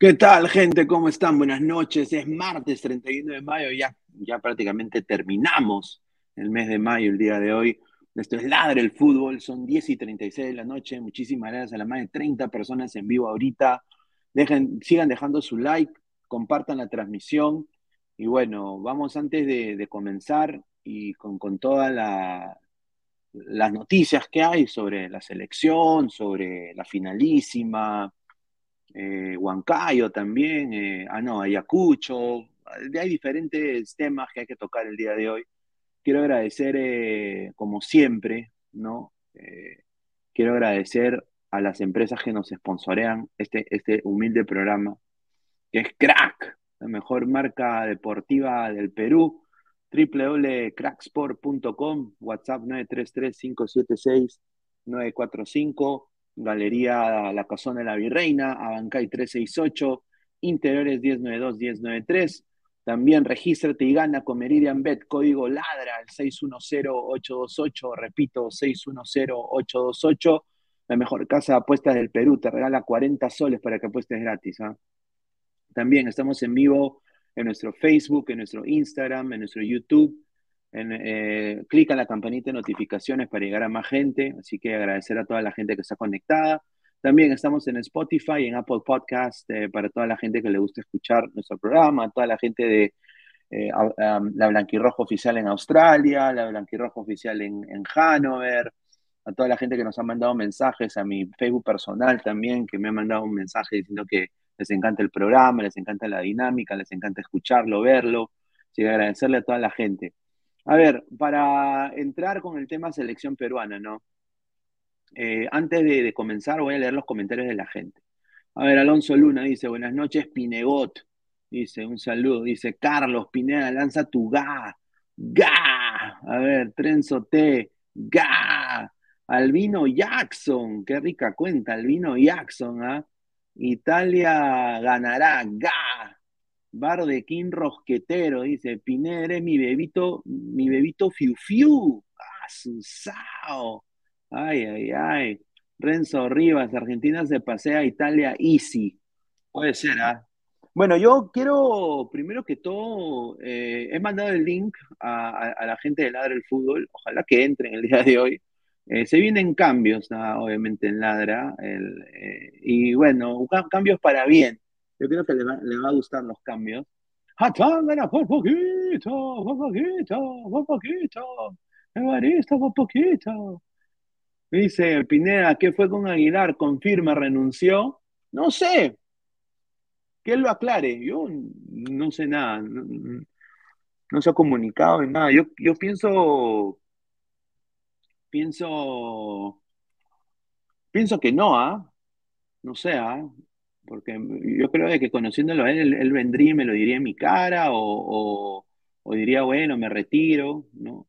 ¿Qué tal, gente? ¿Cómo están? Buenas noches. Es martes 31 de mayo, ya, ya prácticamente terminamos el mes de mayo, el día de hoy. Esto es Ladre el Fútbol, son 10 y 36 de la noche. Muchísimas gracias a las más de 30 personas en vivo ahorita. Dejen, sigan dejando su like, compartan la transmisión. Y bueno, vamos antes de, comenzar y con, con todas las noticias que hay sobre la selección, sobre la finalísima, eh, Huancayo también, eh, ah no, Ayacucho, hay diferentes temas que hay que tocar el día de hoy. Quiero agradecer, eh, como siempre, ¿no? Eh, quiero agradecer a las empresas que nos sponsorean este, este humilde programa, que es Crack, la mejor marca deportiva del Perú, www.cracksport.com, WhatsApp 933-576-945, Galería La Casona de la Virreina, Abancay 368, Interiores 1092-1093. También regístrate y gana con Meridian Bet, código LADRA, el 610-828, repito, 610-828. La mejor casa de apuestas del Perú, te regala 40 soles para que apuestes gratis. ¿ah? También estamos en vivo en nuestro Facebook, en nuestro Instagram, en nuestro YouTube en, eh, clica la campanita de notificaciones para llegar a más gente, así que agradecer a toda la gente que está conectada. También estamos en Spotify, en Apple Podcast, eh, para toda la gente que le gusta escuchar nuestro programa, toda la gente de eh, la Blanquirroja Oficial en Australia, la Blanquirroja Oficial en, en Hanover, a toda la gente que nos ha mandado mensajes, a mi Facebook personal también, que me ha mandado un mensaje diciendo que les encanta el programa, les encanta la dinámica, les encanta escucharlo, verlo. Así que agradecerle a toda la gente. A ver, para entrar con el tema selección peruana, ¿no? Eh, antes de, comenzar, voy a leer los comentarios de la gente. A ver, Alonso Luna dice, buenas noches, Pinegot. Dice, un saludo. Dice, Carlos Pineda, lanza tu ga. Ga. A ver, Trenzo T. Ga. Albino Jackson. Qué rica cuenta, Albino Jackson, ¿ah? Italia ganará. Ga. Bar de King Rosquetero, dice, Pineda mi bebito, mi bebito Fiu Fiu. ¡Ah! Ay, ay, ay. Renzo Rivas, Argentina se pasea a Italia easy. Puede ser, ¿ah? Bueno, yo quiero, primero que todo, eh, he mandado el link a, la gente de Ladra el Fútbol, ojalá que entren el día de hoy. Eh, se vienen cambios, obviamente, en Ladra, eh, y bueno, cambios para bien. Yo creo que le va, a gustar los cambios. ¡Hatangana por poquito! ¡Por poquito! ¡Por poquito! ¡Evaristo por poquito! Dice Pineda, ¿qué fue con Aguilar? Confirma, renunció. No sé. Que él lo aclare. Yo no sé nada. No, se ha comunicado en nada. Yo, yo pienso. Pienso. Pienso que no, ¿ah? No sé, ¿ah? Porque yo creo que conociéndolo a él, él, vendría y me lo diría en mi cara o, diría, bueno, me retiro, ¿no?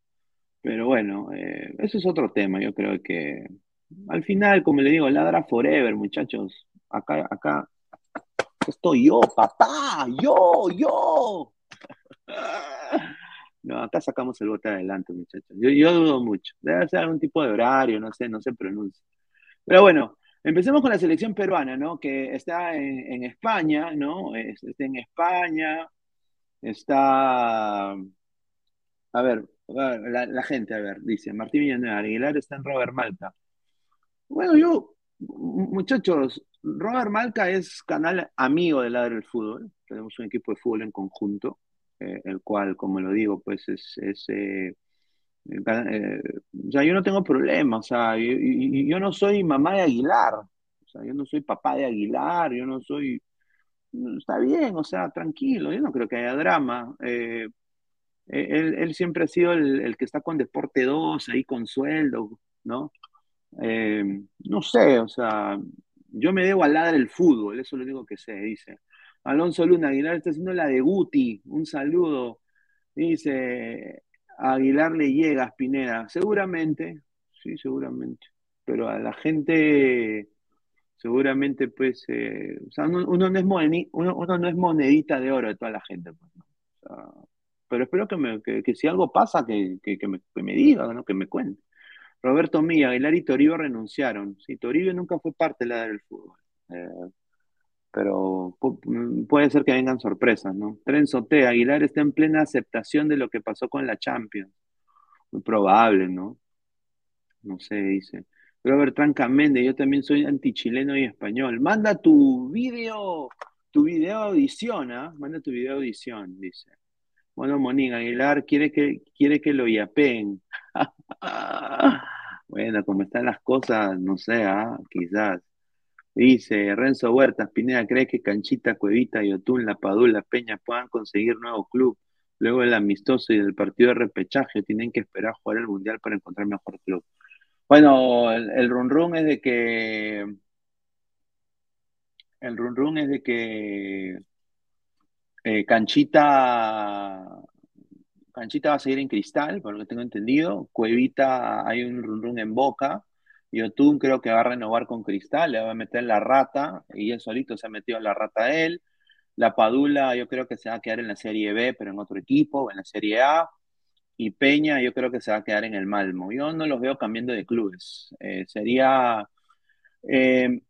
Pero bueno, eh, eso es otro tema. Yo creo que al final, como le digo, ladra forever, muchachos. Acá, acá, estoy yo, papá, yo, yo. No, acá sacamos el bote adelante, muchachos. Yo, yo dudo mucho. Debe ser algún tipo de horario, no sé, no se pronuncia. Pero bueno, Empecemos con la selección peruana, ¿no? Que está en, España, ¿no? Está en España, está... A ver, la, gente, a ver, dice, Martín Villanueva, Aguilar está en Robert Malta. Bueno, yo, muchachos, Robert Malca es canal amigo del lado del fútbol. Tenemos un equipo de fútbol en conjunto, eh, el cual, como lo digo, pues es... Eh, eh, o sea, yo no tengo problema, o sea, yo, no soy mamá de Aguilar, o sea, yo no soy papá de Aguilar, yo no soy, está bien, o sea, tranquilo, yo no creo que haya drama. él, él, siempre ha sido el, que está con Deporte 2, ahí con sueldo, ¿no? no sé, o sea, yo me debo al ladra del fútbol, eso es lo único que sé, dice. Alonso Luna, Aguilar está haciendo la de Guti, un saludo. Dice, Aguilar le llega a Spineda, seguramente, sí, seguramente, pero a la gente, seguramente, pues, eh, o sea, uno, no es no monedita de oro de toda la gente, pues, pero espero que, me, que, si algo pasa, que, me, que me diga, ¿no? que me cuente. Roberto Mía, Aguilar y Toribio renunciaron. Sí, Toribio nunca fue parte de la del fútbol. Eh, pero puede ser que vengan sorpresas, ¿no? Trenzo T, Aguilar está en plena aceptación de lo que pasó con la Champions. Muy probable, ¿no? No sé, dice. Robert Trancamende, yo también soy antichileno y español. Manda tu video, tu video audición, ¿ah? Manda tu video audición, dice. Bueno, Monín, Aguilar quiere que, quiere que lo yapeen. bueno, como están las cosas, no sé, ¿ah? quizás. Dice Renzo Huertas, Pineda, ¿cree que Canchita, Cuevita, Yotún, La Padula, Peña puedan conseguir nuevo club? Luego del amistoso y del partido de repechaje, tienen que esperar a jugar el Mundial para encontrar mejor club. Bueno, el, el run run es de que... El run run es de que eh, Canchita, Canchita va a seguir en Cristal, por lo que tengo entendido. Cuevita hay un run run en Boca. Yotun creo que va a renovar con Cristal, le va a meter la rata, y él solito se ha metido en la rata a él. La Padula yo creo que se va a quedar en la Serie B, pero en otro equipo, en la Serie A. Y Peña yo creo que se va a quedar en el Malmo. Yo no los veo cambiando de clubes. Eh, sería eh,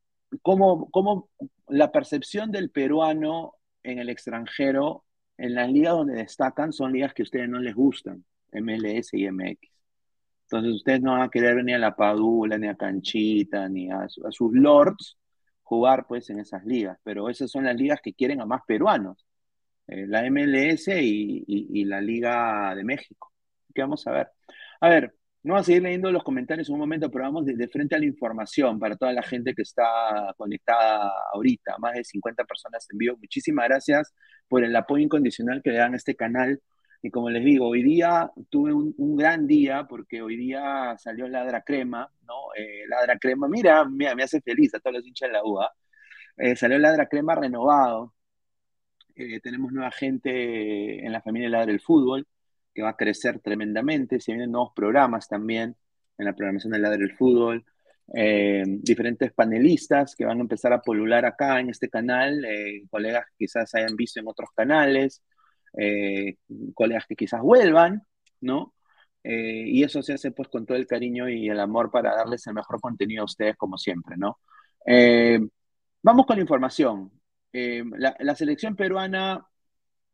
como, como la percepción del peruano en el extranjero, en las ligas donde destacan, son ligas que a ustedes no les gustan, MLS y MX. Entonces ustedes no van a querer venir a la Padula, ni a Canchita, ni a, sus lords jugar pues en esas ligas, pero esas son las ligas que quieren a más peruanos, eh, la MLS y, la Liga de México. ¿Qué vamos a ver? A ver, no vamos a seguir leyendo los comentarios en un momento, pero vamos de, frente a la información para toda la gente que está conectada ahorita, más de 50 personas en vivo. Muchísimas gracias por el apoyo incondicional que le dan a este canal. Y como les digo, hoy día tuve un, gran día porque hoy día salió Ladra Crema, ¿no? Eh, Ladra Crema, mira, mira, me hace feliz a todos los hinchas de la UA. Eh, salió Ladra Crema renovado. Eh, tenemos nueva gente en la familia Ladra del Fútbol que va a crecer tremendamente. Se vienen nuevos programas también en la programación del Ladre del Fútbol. Eh, diferentes panelistas que van a empezar a polular acá en este canal, eh, colegas que quizás hayan visto en otros canales, eh, colegas que quizás vuelvan, ¿no? y eso se hace pues con todo el cariño y el amor para darles el mejor contenido a ustedes como siempre, ¿no? vamos con la información. La, la, selección peruana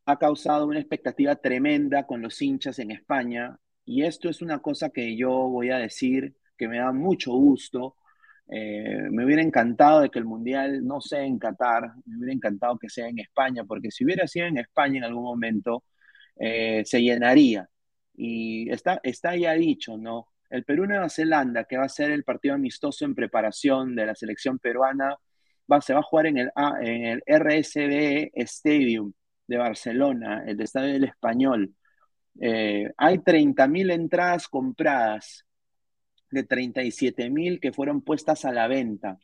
ha causado una expectativa tremenda con los hinchas en España y esto es una cosa que yo voy a decir que me da mucho gusto. Eh, me hubiera encantado de que el Mundial no sea en Qatar, me hubiera encantado que sea en España, porque si hubiera sido en España en algún momento, eh, se llenaría. Y está, está ya dicho, ¿no? El Perú-Nueva Zelanda, que va a ser el partido amistoso en preparación de la selección peruana, va, se va a jugar en el, en RSB Stadium de Barcelona, el Estadio del Español. Eh, hay 30.000 entradas compradas, de 37.000 que fueron puestas a la venta.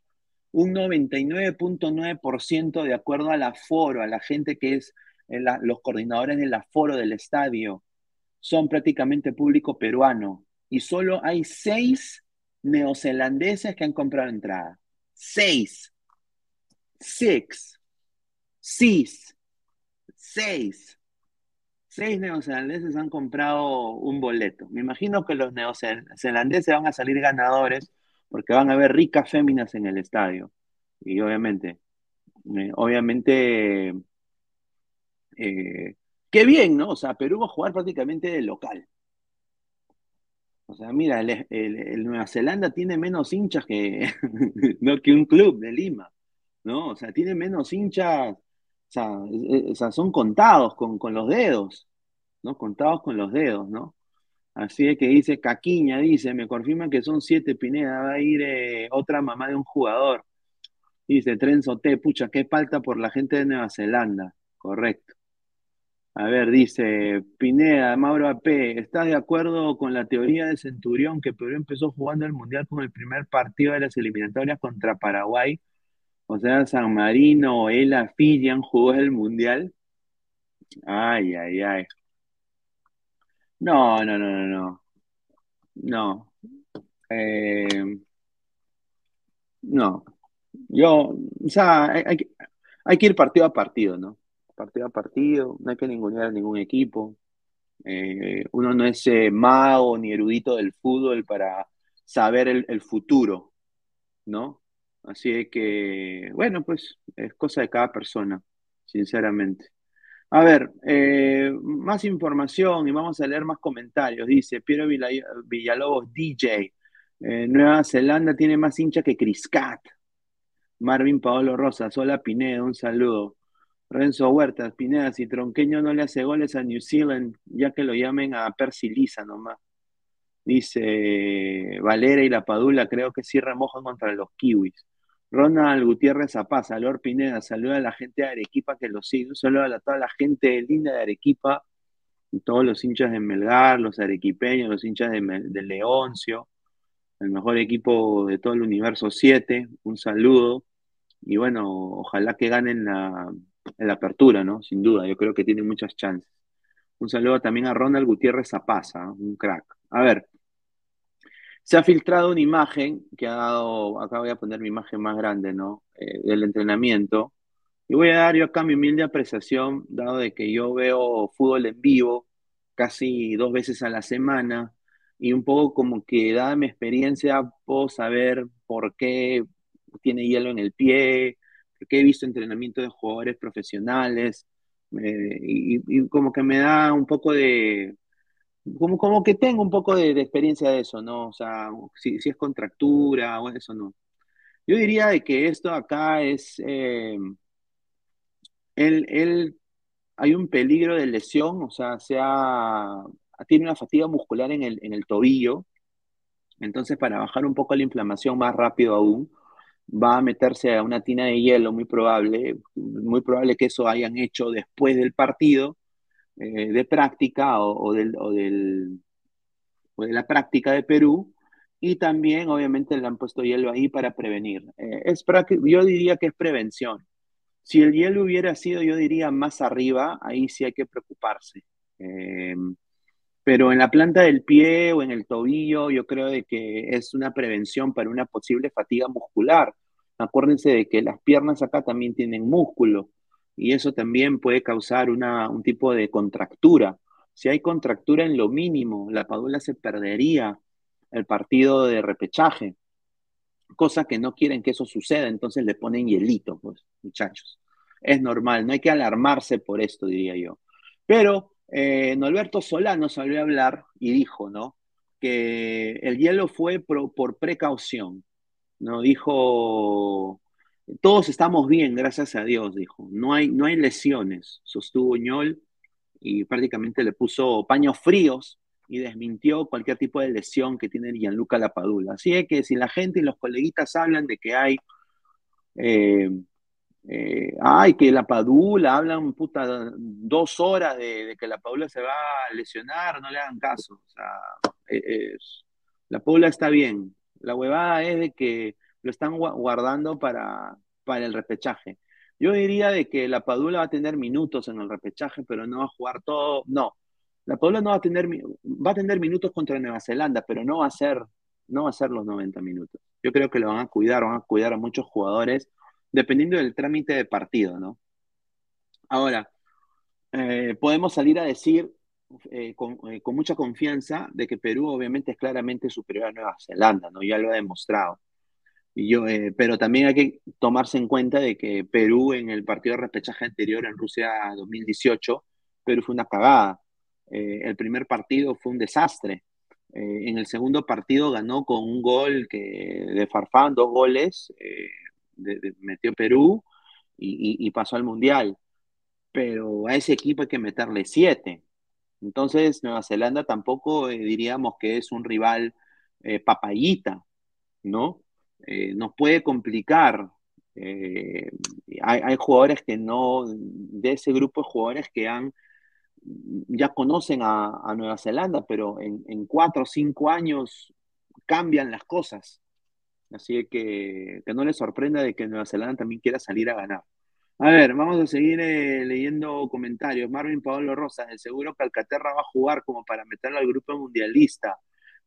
Un 99.9% de acuerdo al aforo, a la gente que es eh, los coordinadores del aforo del estadio, son prácticamente público peruano. Y solo hay seis neozelandeses que han comprado entrada. Seis. Six. Six seis, seis neozelandeses han comprado un boleto. Me imagino que los neozelandeses van a salir ganadores porque van a haber ricas féminas en el estadio. Y obviamente, eh, obviamente, eh, qué bien, ¿no? O sea, Perú va a jugar prácticamente de local. O sea, mira, el, Nueva Zelanda tiene menos hinchas que, que un club de Lima, ¿no? O sea, tiene menos hinchas, o sea, son contados con, con, los dedos, ¿no? Contados con los dedos, ¿no? Así es que dice Caquiña, dice, me confirman que son siete Pineda, va a ir eh, otra mamá de un jugador. Dice Trenzo T, pucha, qué falta por la gente de Nueva Zelanda. Correcto. A ver, dice Pineda, Mauro AP, ¿estás de acuerdo con la teoría de Centurión que Perú empezó jugando el Mundial con el primer partido de las eliminatorias contra Paraguay? O sea, San Marino, Ela, Filian jugó el Mundial. Ay, ay, ay. No, no, no, no, no. No. Eh, no. Yo, o sea, hay, hay que ir partido a partido, ¿no? partido a partido, no hay que ningunear a ningún equipo. Eh, uno no es eh, mago ni erudito del fútbol para saber el, futuro, ¿no? Así que, bueno, pues es cosa de cada persona, sinceramente. A ver, eh, más información y vamos a leer más comentarios. Dice Piero Villalobos, DJ. Nueva Zelanda tiene más hincha que Criscat. Marvin Paolo Rosa, Sola Pineda, un saludo. Renzo Huertas, Pineda, si Tronqueño no le hace goles a New Zealand, ya que lo llamen a Percy Lisa nomás. Dice Valera y la Padula, creo que sí remojan contra los kiwis. Ronald Gutiérrez Zapaz, Lord Pineda, saluda a la gente de Arequipa que lo sigue. Un saludo a toda la gente linda de Arequipa, todos los hinchas de Melgar, los arequipeños, los hinchas de, Leoncio, el mejor equipo de todo el universo 7. Un saludo. Y bueno, ojalá que ganen la, la apertura, ¿no? Sin duda, yo creo que tiene muchas chances. Un saludo también a Ronald Gutiérrez Zapaza, un crack. A ver, se ha filtrado una imagen que ha dado, acá voy a poner mi imagen más grande, ¿no? Eh, del entrenamiento. Y voy a dar yo acá mi humilde apreciación, dado de que yo veo fútbol en vivo casi dos veces a la semana y un poco como que dada mi experiencia puedo saber por qué tiene hielo en el pie, que he visto entrenamiento de jugadores profesionales eh, y, como que me da un poco de, como, como que tengo un poco de, experiencia de eso, ¿no? O sea, si, es contractura o eso, no. Yo diría de que esto acá es, eh, él, hay un peligro de lesión, o sea, sea tiene una fatiga muscular en el, en el tobillo, entonces para bajar un poco la inflamación más rápido aún, va a meterse a una tina de hielo, muy probable, muy probable que eso hayan hecho después del partido eh, de práctica o, del, o, del, de la práctica de Perú, y también obviamente le han puesto hielo ahí para prevenir. Eh, es yo diría que es prevención. Si el hielo hubiera sido, yo diría, más arriba, ahí sí hay que preocuparse. Eh, pero en la planta del pie o en el tobillo, yo creo de que es una prevención para una posible fatiga muscular. Acuérdense de que las piernas acá también tienen músculo y eso también puede causar una, un tipo de contractura. Si hay contractura en lo mínimo, la Padula se perdería el partido de repechaje, cosa que no quieren que eso suceda, entonces le ponen hielito, pues, muchachos. Es normal, no hay que alarmarse por esto, diría yo. Pero eh, Norberto Solano salió a hablar y dijo, ¿no? Que el hielo fue por precaución, ¿no? Dijo, todos estamos bien, gracias a Dios, dijo. No hay, no hay lesiones, sostuvo Ñol y prácticamente le puso paños fríos y desmintió cualquier tipo de lesión que tiene Gianluca Lapadula. Así es que si la gente y los coleguitas hablan de que hay, eh, eh, ay, que la Padula, hablan puta dos horas de, que la Padula se va a lesionar, no le hagan caso. O sea, eh, la Padula está bien, la huevada es de que lo están guardando para, para el repechaje. Yo diría de que la Padula va a tener minutos en el repechaje, pero no va a jugar todo. No, la Padula no va a tener, va a tener minutos contra Nueva Zelanda, pero no va a ser, no va a ser los 90 minutos. Yo creo que lo van a cuidar, van a cuidar a muchos jugadores, dependiendo del trámite de partido, ¿no? Ahora, eh, podemos salir a decir eh, eh, con, mucha confianza de que Perú obviamente es claramente superior a Nueva Zelanda, ¿no? Ya lo ha demostrado. Y yo, eh, pero también hay que tomarse en cuenta de que Perú en el partido de repechaje anterior en Rusia 2018, Perú fue una cagada. Eh, el primer partido fue un desastre. Eh, en el segundo partido ganó con un gol que, de Farfán, dos goles, metió Perú y, pasó al Mundial. Pero a ese equipo hay que meterle siete. Entonces, Nueva Zelanda tampoco diríamos que es un rival papayita, ¿no? Eh, nos puede complicar. Eh, hay, jugadores que no, de ese grupo de jugadores que han, ya conocen a, Nueva Zelanda, pero en, cuatro o cinco años cambian las cosas. Así que que no les sorprenda de que Nueva Zelanda también quiera salir a ganar. A ver, vamos a seguir eh, leyendo comentarios. Marvin Pablo Rosas, de seguro que Alcaterra va a jugar como para meterlo al grupo mundialista.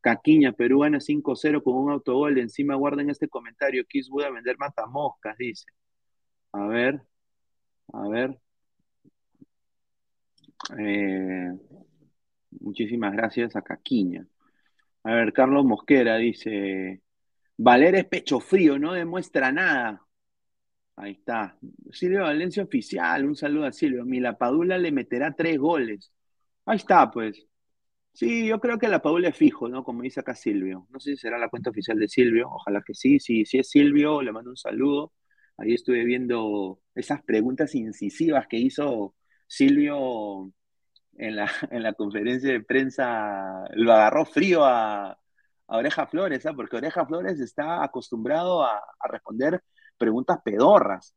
Caquiña, Perú gana 5-0 con un autogol. Encima guarden este comentario. Kiss a vender matamoscas, dice. A ver, a ver. Eh, muchísimas gracias a Caquiña. A ver, Carlos Mosquera dice, Valer es pecho frío, no demuestra nada. Ahí está. Silvio Valencia oficial, un saludo a Silvio. Milapadula le meterá tres goles. Ahí está, pues. Sí, yo creo que la Paula es fijo, ¿no? Como dice acá Silvio. No sé si será la cuenta oficial de Silvio, ojalá que sí. Si, si es Silvio, le mando un saludo. Ahí estuve viendo esas preguntas incisivas que hizo Silvio en la, en la conferencia de prensa. Lo agarró frío a, Oreja Flores, ¿ah? porque Oreja Flores está acostumbrado a, responder preguntas pedorras,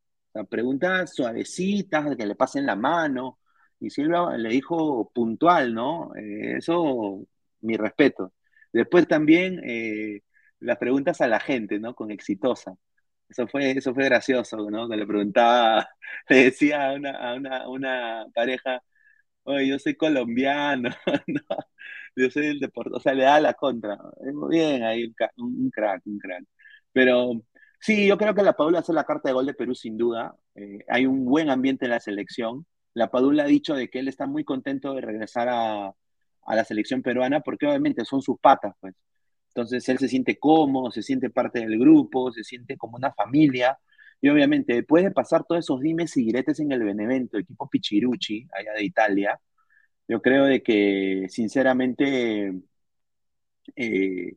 preguntas suavecitas, que le pasen la mano y Silva le dijo puntual, ¿no? Eh, eso, mi respeto. Después también eh, las preguntas a la gente, ¿no? Con exitosa. Eso fue, eso fue gracioso, ¿no? Que le preguntaba, le decía a una, una, pareja, oye, yo soy colombiano, ¿no? yo soy del deporte, o sea, le da la contra. Muy bien, ahí un, crack, un crack. Pero sí, yo creo que la Paula hace la carta de gol de Perú sin duda. Eh, hay un buen ambiente en la selección. La Padula ha dicho de que él está muy contento de regresar a, la selección peruana porque obviamente son sus patas, pues. Entonces él se siente cómodo, se siente parte del grupo, se siente como una familia. Y obviamente, después de pasar todos esos dimes y diretes en el Benevento, equipo Pichirucci, allá de Italia, yo creo de que sinceramente eh,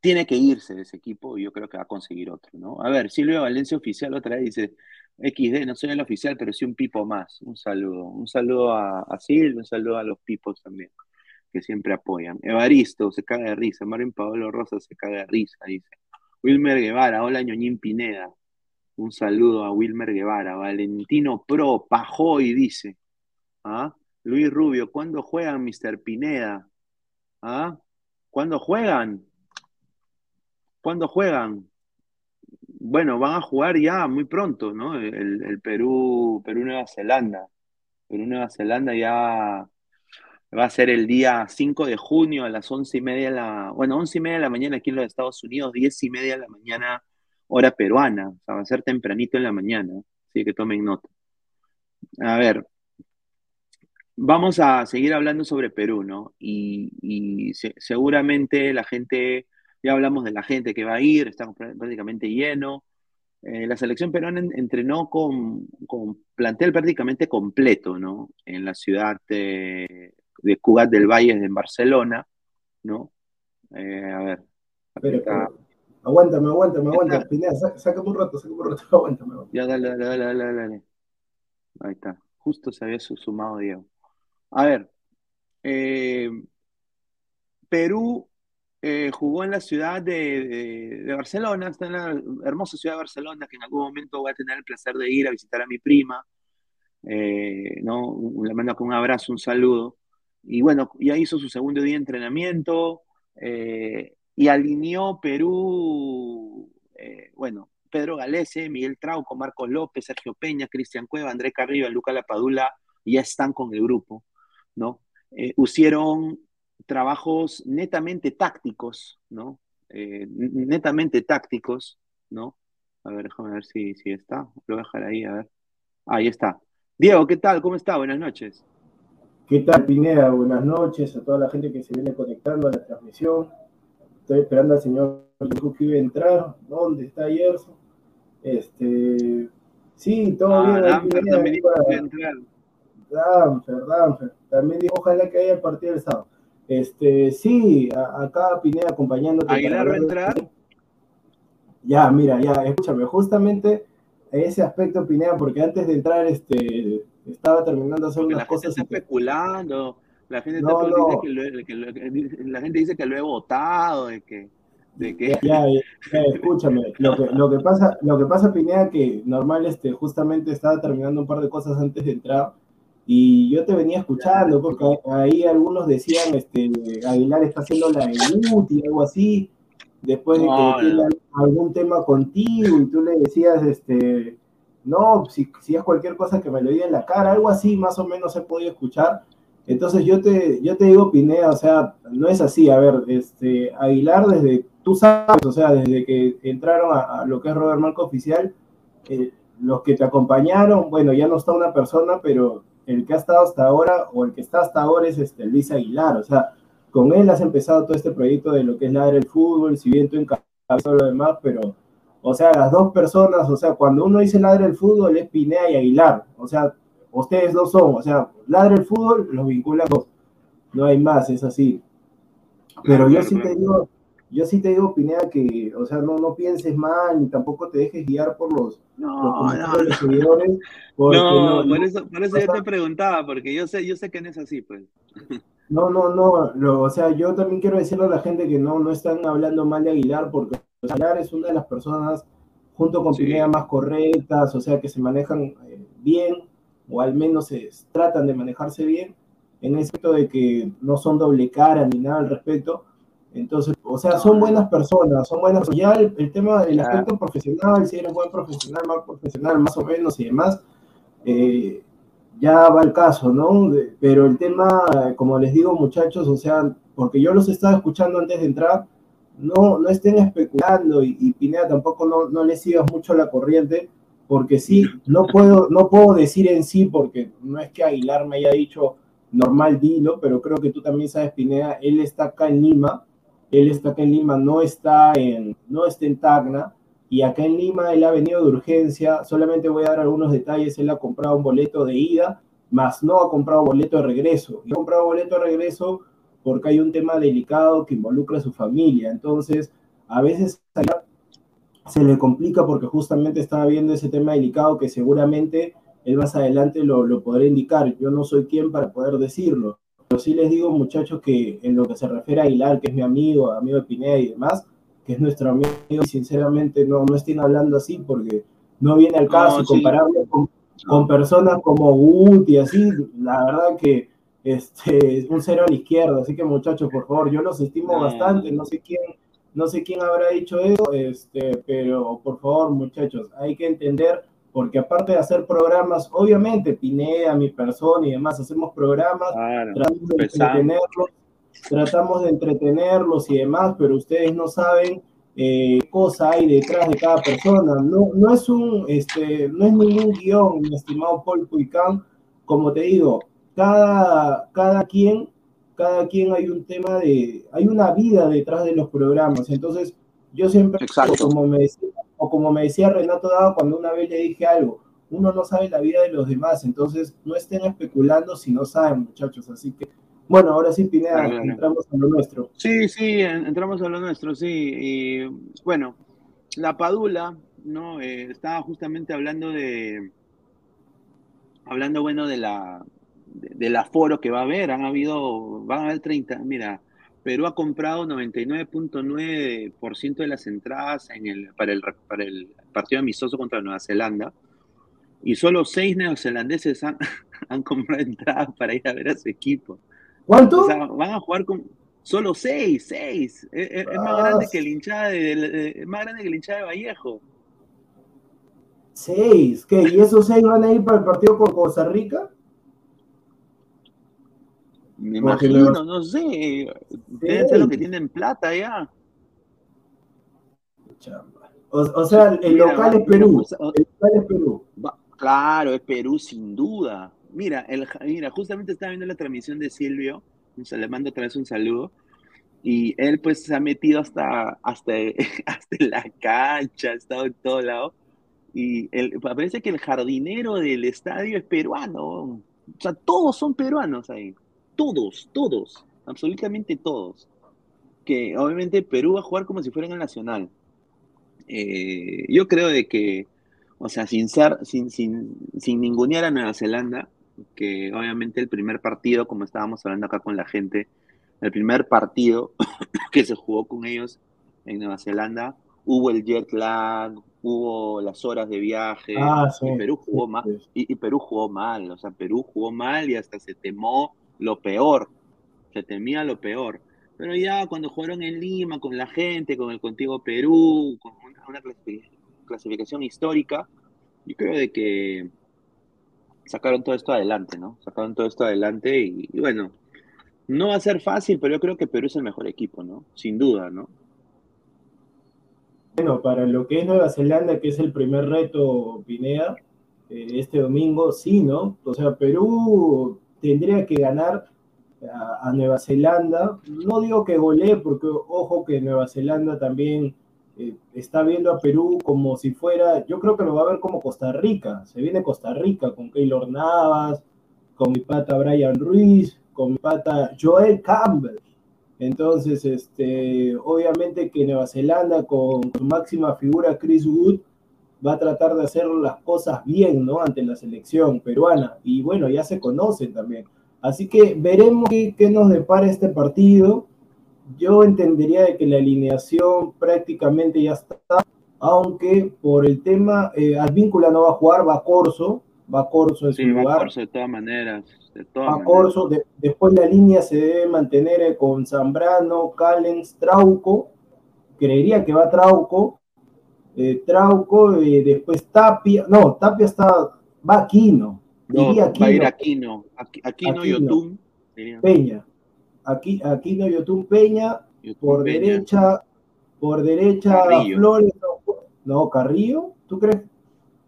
tiene que irse ese equipo y yo creo que va a conseguir otro, ¿no? A ver, Silvio Valencia Oficial otra vez dice, XD, no soy el oficial, pero sí un pipo más. Un saludo. Un saludo a, a un saludo a los pipos también, que siempre apoyan. Evaristo se caga de risa. Marín Pablo Rosa se caga de risa, dice. Wilmer Guevara, hola Ñoñín Pineda. Un saludo a Wilmer Guevara. Valentino Pro, Pajoy, dice. ¿Ah? Luis Rubio, ¿cuándo juegan, Mr. Pineda? ¿Ah? ¿Cuándo juegan? ¿Cuándo juegan? Bueno, van a jugar ya muy pronto, ¿no? El, Perú, Perú-Nueva Zelanda. Perú-Nueva Zelanda ya va a ser el día 5 de junio a las 11 y media de la, bueno, 11 y media de la mañana aquí en los Estados Unidos, 10 y media de la mañana hora peruana, o sea, va a ser tempranito en la mañana, así que tomen nota. A ver, vamos a seguir hablando sobre Perú, ¿no? Y, seguramente la gente ya hablamos de la gente que va a ir, está prácticamente lleno. Eh, la selección peruana entrenó con, con, plantel prácticamente completo, ¿no? En la ciudad de, de Cugat del Valle, en Barcelona, ¿no? Eh, a ver. aguántame, aguántame, aguántame. Pineda, sácame un rato, sácame un rato, aguántame, Ya, dale, dale, dale, dale, dale. Ahí está. Justo se había sumado Diego. A ver. Eh, Perú eh, jugó en la ciudad de, Barcelona, está en la hermosa ciudad de Barcelona, que en algún momento voy a tener el placer de ir a visitar a mi prima. Eh, ¿no? Le mando con un abrazo, un saludo. Y bueno, ya hizo su segundo día de entrenamiento eh, y alineó Perú, bueno, Pedro Galese, Miguel Trauco, Marcos López, Sergio Peña, Cristian Cueva, André Carrillo, Luca Lapadula, ya están con el grupo, ¿no? Hicieron trabajos netamente tácticos, ¿no? Eh, netamente tácticos, ¿no? A ver, déjame ver si, si está. Lo voy a dejar ahí, a ver. Ahí está. Diego, ¿qué tal? ¿Cómo está? Buenas noches. ¿Qué tal, Pineda? Buenas noches a toda la gente que se viene conectando a la transmisión. estoy esperando al señor que iba a entrar. ¿Dónde está Gerson? Este, sí, todo Ah, bien. Danfer también dijo iba- a entrar. Danfer, Danfer. También dijo, ojalá que haya partido el sábado. Este, sí, a- acá Pineda acompañándote. ¿Aguilar va a entrar? Ya, mira, ya, escúchame, justamente ese aspecto, Pineda, porque antes de entrar, este, estaba terminando de hacer Porque unas la gente cosas está y te- especulando. La gente, No, está, no. Dice que lo- que lo- la gente dice que lo he votado, de que, de que Ya, ya, ya, escúchame, lo que, lo que pasa, lo que pasa, Pineda, que normal, este, justamente estaba terminando un par de cosas antes de entrar, y yo te venía escuchando, porque ahí algunos decían, este, Aguilar está haciendo la y algo así, después de que No, tiene no. algún tema contigo, y tú le decías, este, no, si, si es cualquier cosa que me lo diga en la cara, algo así, más o menos he podido escuchar. Entonces yo te, yo te digo, Pineda, o sea, no es así, a ver, este, Aguilar desde, tú sabes, o sea, desde que entraron a, a lo que es Robert Marco Oficial, eh, los que te acompañaron, bueno, ya no está una persona, pero el que ha estado hasta ahora, o el que está hasta ahora es este, Luis Aguilar, o sea, con él has empezado todo este proyecto de lo que es Ladre el Fútbol, si bien tú encabezas lo demás, pero, o sea, las dos personas, o sea, cuando uno dice Ladre el Fútbol es Pineda y Aguilar, o sea, ustedes dos son, o sea, Ladre el Fútbol los vincula dos, no hay más, es así. Pero yo sí te digo, yo sí te digo, Pineda, que, o sea, no, no pienses mal, ni tampoco te dejes guiar por los, los no, de no. los seguidores, No, no, por eso, por eso o yo sea- te preguntaba, porque yo sé, yo sé que no es así, pues. No, no, no, lo- o sea, yo también quiero decirle a la gente que no, no están hablando mal de Aguilar, porque Aguilar es una de las personas, junto con Sí. Pineda, más correctas, o sea, que se manejan eh, bien, o al menos se tratan de manejarse bien, en el aspecto de que no son doble cara ni nada al respecto. Entonces, o sea, son buenas personas, son buenas. Ya el, el tema del aspecto profesional, si eres buen profesional, mal profesional, más o menos y demás, eh, ya va el caso, ¿no? De- pero el tema, como les digo, muchachos, o sea, porque yo los estaba escuchando antes de entrar, no, no estén especulando y, y Pineda tampoco no, no le sigas mucho la corriente, porque sí, no puedo, no puedo decir en sí, porque no es que Aguilar me haya dicho normal dilo, pero creo que tú también sabes, Pineda, él está acá en Lima, él está acá en Lima, no está en, no está en Tacna, y acá en Lima él ha venido de urgencia, solamente voy a dar algunos detalles, él ha comprado un boleto de ida, más no ha comprado boleto de regreso, y ha comprado boleto de regreso porque hay un tema delicado que involucra a su familia, entonces a veces se le complica porque justamente estaba viendo ese tema delicado que seguramente él más adelante lo, lo podrá indicar, yo no soy quien para poder decirlo, pero sí les digo muchachos que en lo que se refiere a Aguilar, que es mi amigo, amigo de Pineda y demás, que es nuestro amigo, y sinceramente no, no estén hablando así porque no viene al caso No, sí. compararlo con, con personas como Gut y así, la verdad que este, es un cero a la izquierda, así que muchachos, por favor, yo los estimo No. bastante, no sé quién, no sé quién habrá dicho eso, este, pero por favor, muchachos, hay que entender, porque aparte de hacer programas, obviamente, Pineda, mi persona y demás, hacemos programas, Claro. tratamos de Empezamos. entretenerlos, tratamos de entretenerlos y demás, pero ustedes no saben eh, cosa hay detrás de cada persona. No, no es un, este, no es ningún guion, mi estimado Paul Puicán. Como te digo, cada, cada quien, cada quien hay un tema de, hay una vida detrás de los programas. Entonces, yo siempre, Exacto. como me decía, o como me decía Renato Dado cuando una vez le dije algo, uno no sabe la vida de los demás, entonces no estén especulando si no saben, muchachos. Así que, bueno, ahora sí, Pineda, entramos a lo nuestro. Sí, sí, en- entramos a lo nuestro, sí. Y bueno, la Padula, ¿no? Eh, estaba justamente hablando de, hablando, bueno, de la, de- del aforo que va a haber. Han habido, van a haber 30, mira, Perú ha comprado 99.9% de las entradas en el, para, el, para el partido amistoso contra Nueva Zelanda. Y solo seis neozelandeses han, han comprado entradas para ir a ver a su equipo. ¿Cuánto? O sea, van a jugar con solo seis, seis. Es, más Ah, grande que el hinchada de, de- de- es más grande que el hinchada de Vallejo. Seis, ¿qué? ¿Y esos seis van a ir para el partido con Costa Rica? Me Porque imagino, los- no sé. Deben ser los que tienen plata ya. O, o sea, el Mira, local es Perú. El local es Perú. claro, es Perú sin duda. Mira, el, mira, justamente estaba viendo la transmisión de Silvio. Le mando otra vez un saludo. Y él pues se ha metido hasta, hasta, hasta la cancha, ha estado en todo lado. Y el, parece que el jardinero del estadio es peruano. O sea, todos son peruanos ahí. Todos, todos, absolutamente todos. Que obviamente Perú va a jugar como si fuera en el Nacional. Eh, yo creo de que, o sea, sin ser, sin, sin, sin ningunear a Nueva Zelanda, que obviamente el primer partido, como estábamos hablando acá con la gente, el primer partido que se jugó con ellos en Nueva Zelanda, hubo el jet lag, hubo las horas de viaje, Ah, sí. y Perú jugó Sí, mal, sí. y, y Perú jugó mal, o sea, Perú jugó mal y hasta se temó lo peor, se temía lo peor. Pero ya cuando jugaron en Lima, con la gente, con el Contigo Perú, con una, una clasifi- clasificación histórica, yo creo de que sacaron todo esto adelante, ¿no? Sacaron todo esto adelante y, y bueno, no va a ser fácil, pero yo creo que Perú es el mejor equipo, ¿no? Sin duda, ¿no? Bueno, para lo que es Nueva Zelanda, que es el primer reto, Pineda, eh, este domingo, sí, ¿no? O sea, Perú tendría que ganar a, Nueva Zelanda. No digo que golee, porque ojo que Nueva Zelanda también eh, está viendo a Perú como si fuera, yo creo que lo va a ver como Costa Rica. Se viene Costa Rica con Keylor Navas, con mi pata Brian Ruiz, con mi pata Joel Campbell. Entonces, este, obviamente que Nueva Zelanda con máxima figura Chris Wood va a tratar de hacer las cosas bien, ¿no? Ante la selección peruana. Y bueno, ya se conocen también. Así que veremos qué, qué nos depara este partido. Yo entendería de que la alineación prácticamente ya está, aunque por el tema, eh, Advíncula no va a jugar, va Corso, va Corso en su Sí, va lugar. Corso de todas maneras, de todas a maneras. Corso, de- después la línea se debe mantener eh, con Zambrano, Callens, Trauco, creería que va Trauco, eh, Trauco, eh, después Tapia, no, Tapia está, va Aquino, No, va a ir Aquino, Aquino, Aqu- Aquino. Yotun, diría. Peña, Aquí, Aquino Yotun Peña, Yotun por Peña. derecha, por derecha Carrillo. Flores, no, Carrillo, ¿tú crees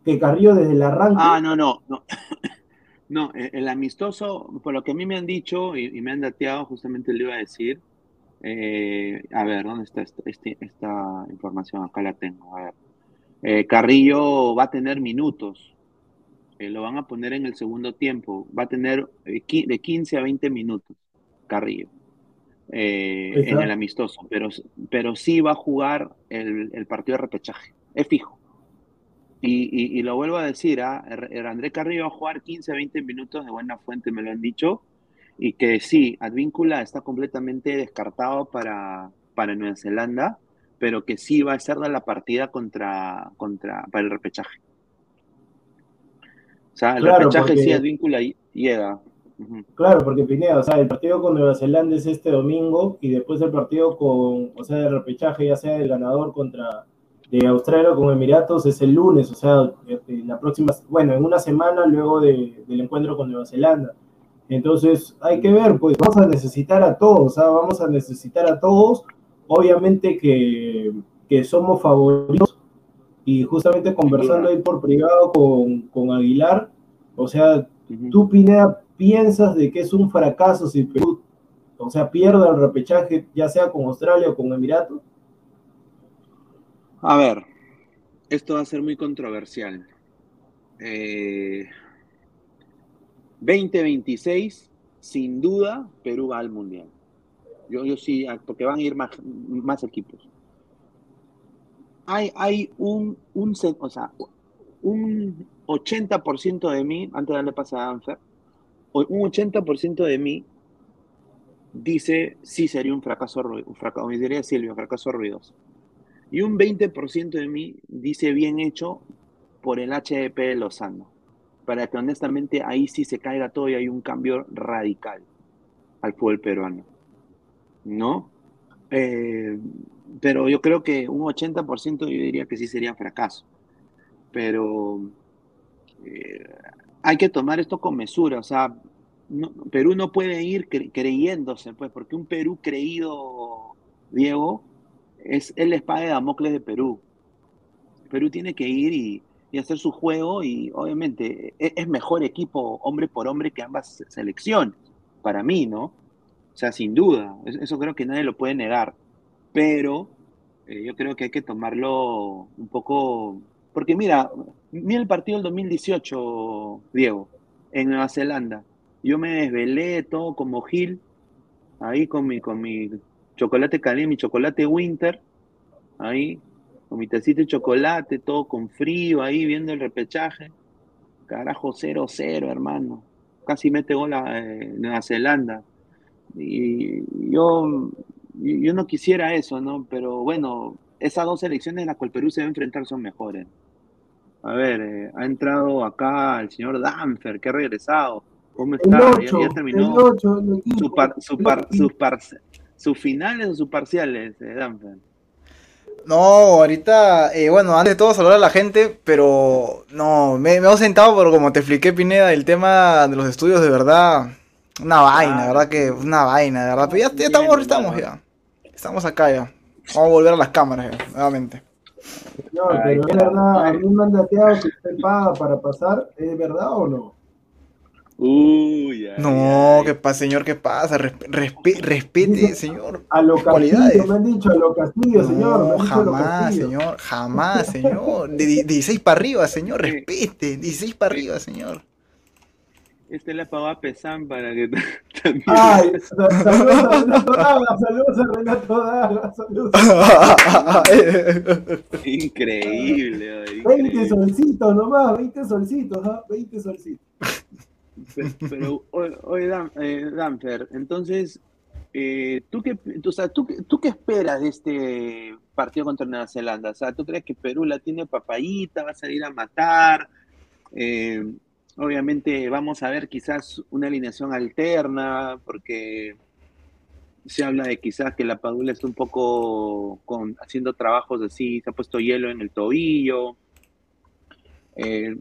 que Carrillo desde el arranque? Ah, no, no, no. No, el amistoso, por lo que a mí me han dicho y, y me han dateado, justamente le iba a decir. Eh, a ver, ¿dónde está esta, este- esta información? Acá la tengo. A ver. Eh, Carrillo va a tener minutos. eh, lo van a poner en el segundo tiempo. Va a tener eh, de 15 a 20 minutos. Carrillo. eh, en el amistoso. Pero, pero sí va a jugar el, el partido de repechaje. Es fijo. Y, y- y lo vuelvo a decir, ¿ah? Er- er- André Carrillo va a jugar 15 a 20 minutos de buena fuente, me lo han dicho, y que sí, Advíncula está completamente descartado para, para Nueva Zelanda, pero que sí va a ser de la partida contra, contra, para el repechaje. O sea, el Claro, repechaje porque- sí, Advíncula y- llega. Ujú. Claro, porque Pineda, o sea, el partido con Nueva Zelanda es este domingo y después el partido con, o sea, el repechaje, ya sea el ganador contra de Australia o con Emiratos, es el lunes, o sea, este, la próxima, bueno, en una semana luego de- del encuentro con Nueva Zelanda. Entonces, hay que ver, pues vamos a necesitar a todos, sea, vamos a necesitar a todos. Obviamente que, que somos favoritos y justamente conversando ahí por privado con, con Aguilar, o sea. ¿Tú, Pineda, piensas de que es un fracaso si Perú, o sea, pierde el repechaje, ya sea con Australia o con Emiratos? A ver, esto va a ser muy controversial. Eh, 2026, sin duda, Perú va al Mundial. Yo, sí, ah, porque van a ir más, más equipos. Hay, hay un, un, o sea, un 80% de mí, antes de darle paso a Anfer, un 80% de mí dice sí sería un fracaso, rui- un fracaso, me diría Silvio, fracaso ruidoso. Y un 20% de mí dice bien hecho por el HDP de Lozano. Para que honestamente ahí sí se caiga todo y hay un cambio radical al fútbol peruano. ¿No? Eh, pero yo creo que un 80% yo diría que sí sería fracaso. Pero eh, hay que tomar esto con mesura. O sea, no- Perú no puede ir cre- creyéndose, pues, porque un Perú creído, Diego, es el espada de Damocles de Perú. Perú tiene que ir y, y hacer su juego y obviamente e- es, mejor equipo hombre por hombre que ambas selecciones, para mí, ¿no? sea, sin duda, es- eso creo que nadie lo puede negar. Pero eh, yo creo que hay que tomarlo un poco. Porque mira, mira el partido del 2018, Diego, en Nueva Zelanda. Yo me desvelé todo como Gil, ahí con mi, con mi chocolate caliente, mi chocolate winter, ahí, con mi tacita de chocolate, todo con frío, ahí viendo el repechaje. Carajo, 0-0, hermano. Casi mete gol a eh, Nueva Zelanda. Y yo, yo no quisiera eso, ¿no? Pero bueno, esas dos selecciones en las cuales Perú se va a enfrentar son mejores. A ver, eh, ha entrado acá el señor Danfer, que ha regresado. ¿Cómo El está? Ya- 8, ya, el terminó 8, el equipo, su par- su el par- equipo. sus, par- sus finales o sus parciales, eh, Danfer. No, ahorita, eh, bueno, antes de todo saludar a la gente, pero no, me, me he sentado por como te expliqué, Pineda, el tema de los estudios, de verdad, una vaina, de verdad que una vaina, de verdad, pero ya, ya estamos, Bien, estamos ya, estamos acá ya, vamos a volver a las cámaras ya, nuevamente. No, Ay, pero es verdad, a mí me han dateado que usted paga para pasar, ¿es verdad o no? Uy, ay, No, ay. ¿qué pasa, señor? ¿Qué pasa? Resp- respe- respete, Dice- señor. A lo Cualidades. Castillo, me han dicho, a lo Castillo, señor. No, jamás, Castillo. señor, jamás, señor. De, de 16 para arriba, señor, respete, 16 para arriba, señor. Este le pagó a Pesan para que también. Ay, sa- saludos a Renato Daga, saludos a Renato Daga, saludos. Increíble, ay, 20 increíble. solcitos nomás, 20 solcitos, ¿ah? 20 solcitos. Pero, oye, eh, Danfer, entonces, eh, ¿tú, qué, o sea, ¿tú, ¿tú qué esperas de este partido contra Nueva Zelanda? O sea, ¿tú crees que Perú la tiene papayita, va a salir a matar? Eh, obviamente vamos a ver quizás una alineación alterna, porque se habla de quizás que la Padula está un poco con, haciendo trabajos así, se ha puesto hielo en el tobillo. Eh,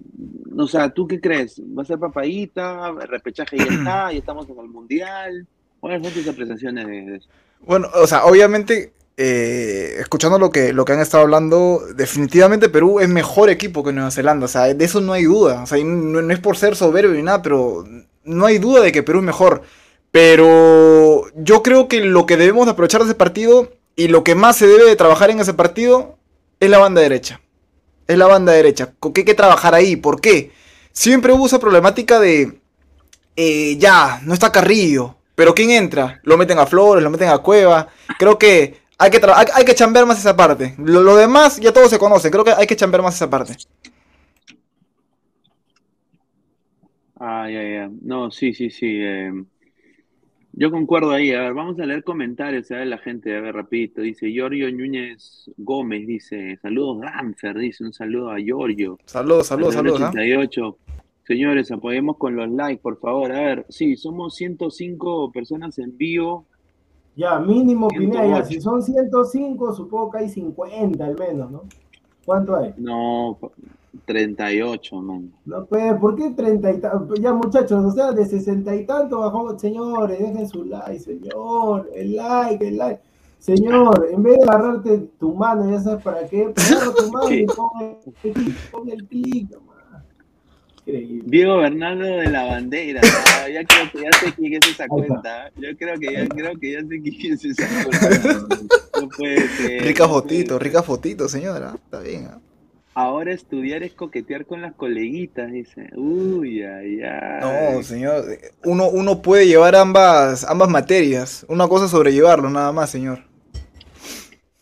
o sea, ¿tú qué crees? ¿Va a ser papadita? ¿El repechaje ya está? ¿Ya estamos en el mundial? ¿Cuáles son tus apreciaciones de, eso? Bueno, o sea, obviamente, eh, escuchando lo que, lo que han estado hablando, definitivamente Perú es mejor equipo que Nueva Zelanda, o sea, de eso no hay duda, o sea, no es por ser soberbio ni nada, pero no hay duda de que Perú es mejor. Pero yo creo que lo que debemos de aprovechar de ese partido y lo que más se debe de trabajar en ese partido es la banda derecha. Es la banda derecha. ¿Con qué hay que trabajar ahí? ¿Por qué? Siempre hubo esa problemática de eh, ya, no está Carrillo. Pero ¿quién entra? Lo meten a Flores, lo meten a Cueva. Creo que hay que, hay, que chambear más esa parte. Lo, demás ya todos se conocen. Creo que hay que chambear más esa parte. Ah, ya, ya. No, sí, sí, sí. eh, yo concuerdo ahí. A ver, vamos a leer comentarios a ver la gente. A ver, rapidito. Dice Giorgio Núñez Gómez, dice, saludos Danfer, dice, un saludo a Giorgio. Saludos, saludos, saludos. ¿ah? 88. Señores, apoyemos con los likes, por favor. A ver, sí, somos 105 personas en vivo. Ya, mínimo, Pineda, ya, 108. si son 105, supongo que hay 50 al menos, ¿no? ¿Cuánto hay? No, 38, man. No, pues, ¿por qué 30 y tantos? Ya, muchachos, o sea, de 60 y tanto bajó, señores, dejen su like, señor, el like, el like. Señor, en vez de agarrarte tu mano, ya sabes para qué, agarra tu mano y pon el clic, pon el clic, nomás. Increíble. Diego Bernardo de la Bandera. Ah, ya creo que ya sé quién es esa cuenta. Yo creo que ya creo que ya sé quién es esa cuenta. No puede ser. Rica fotito, rica fotito, señora. Está bien. ¿ah? Ahora estudiar es coquetear con las coleguitas, dice. Uy, ay, ay. No, señor. Uno, uno puede llevar ambas, ambas materias. Una cosa es sobrellevarlo, nada más, señor.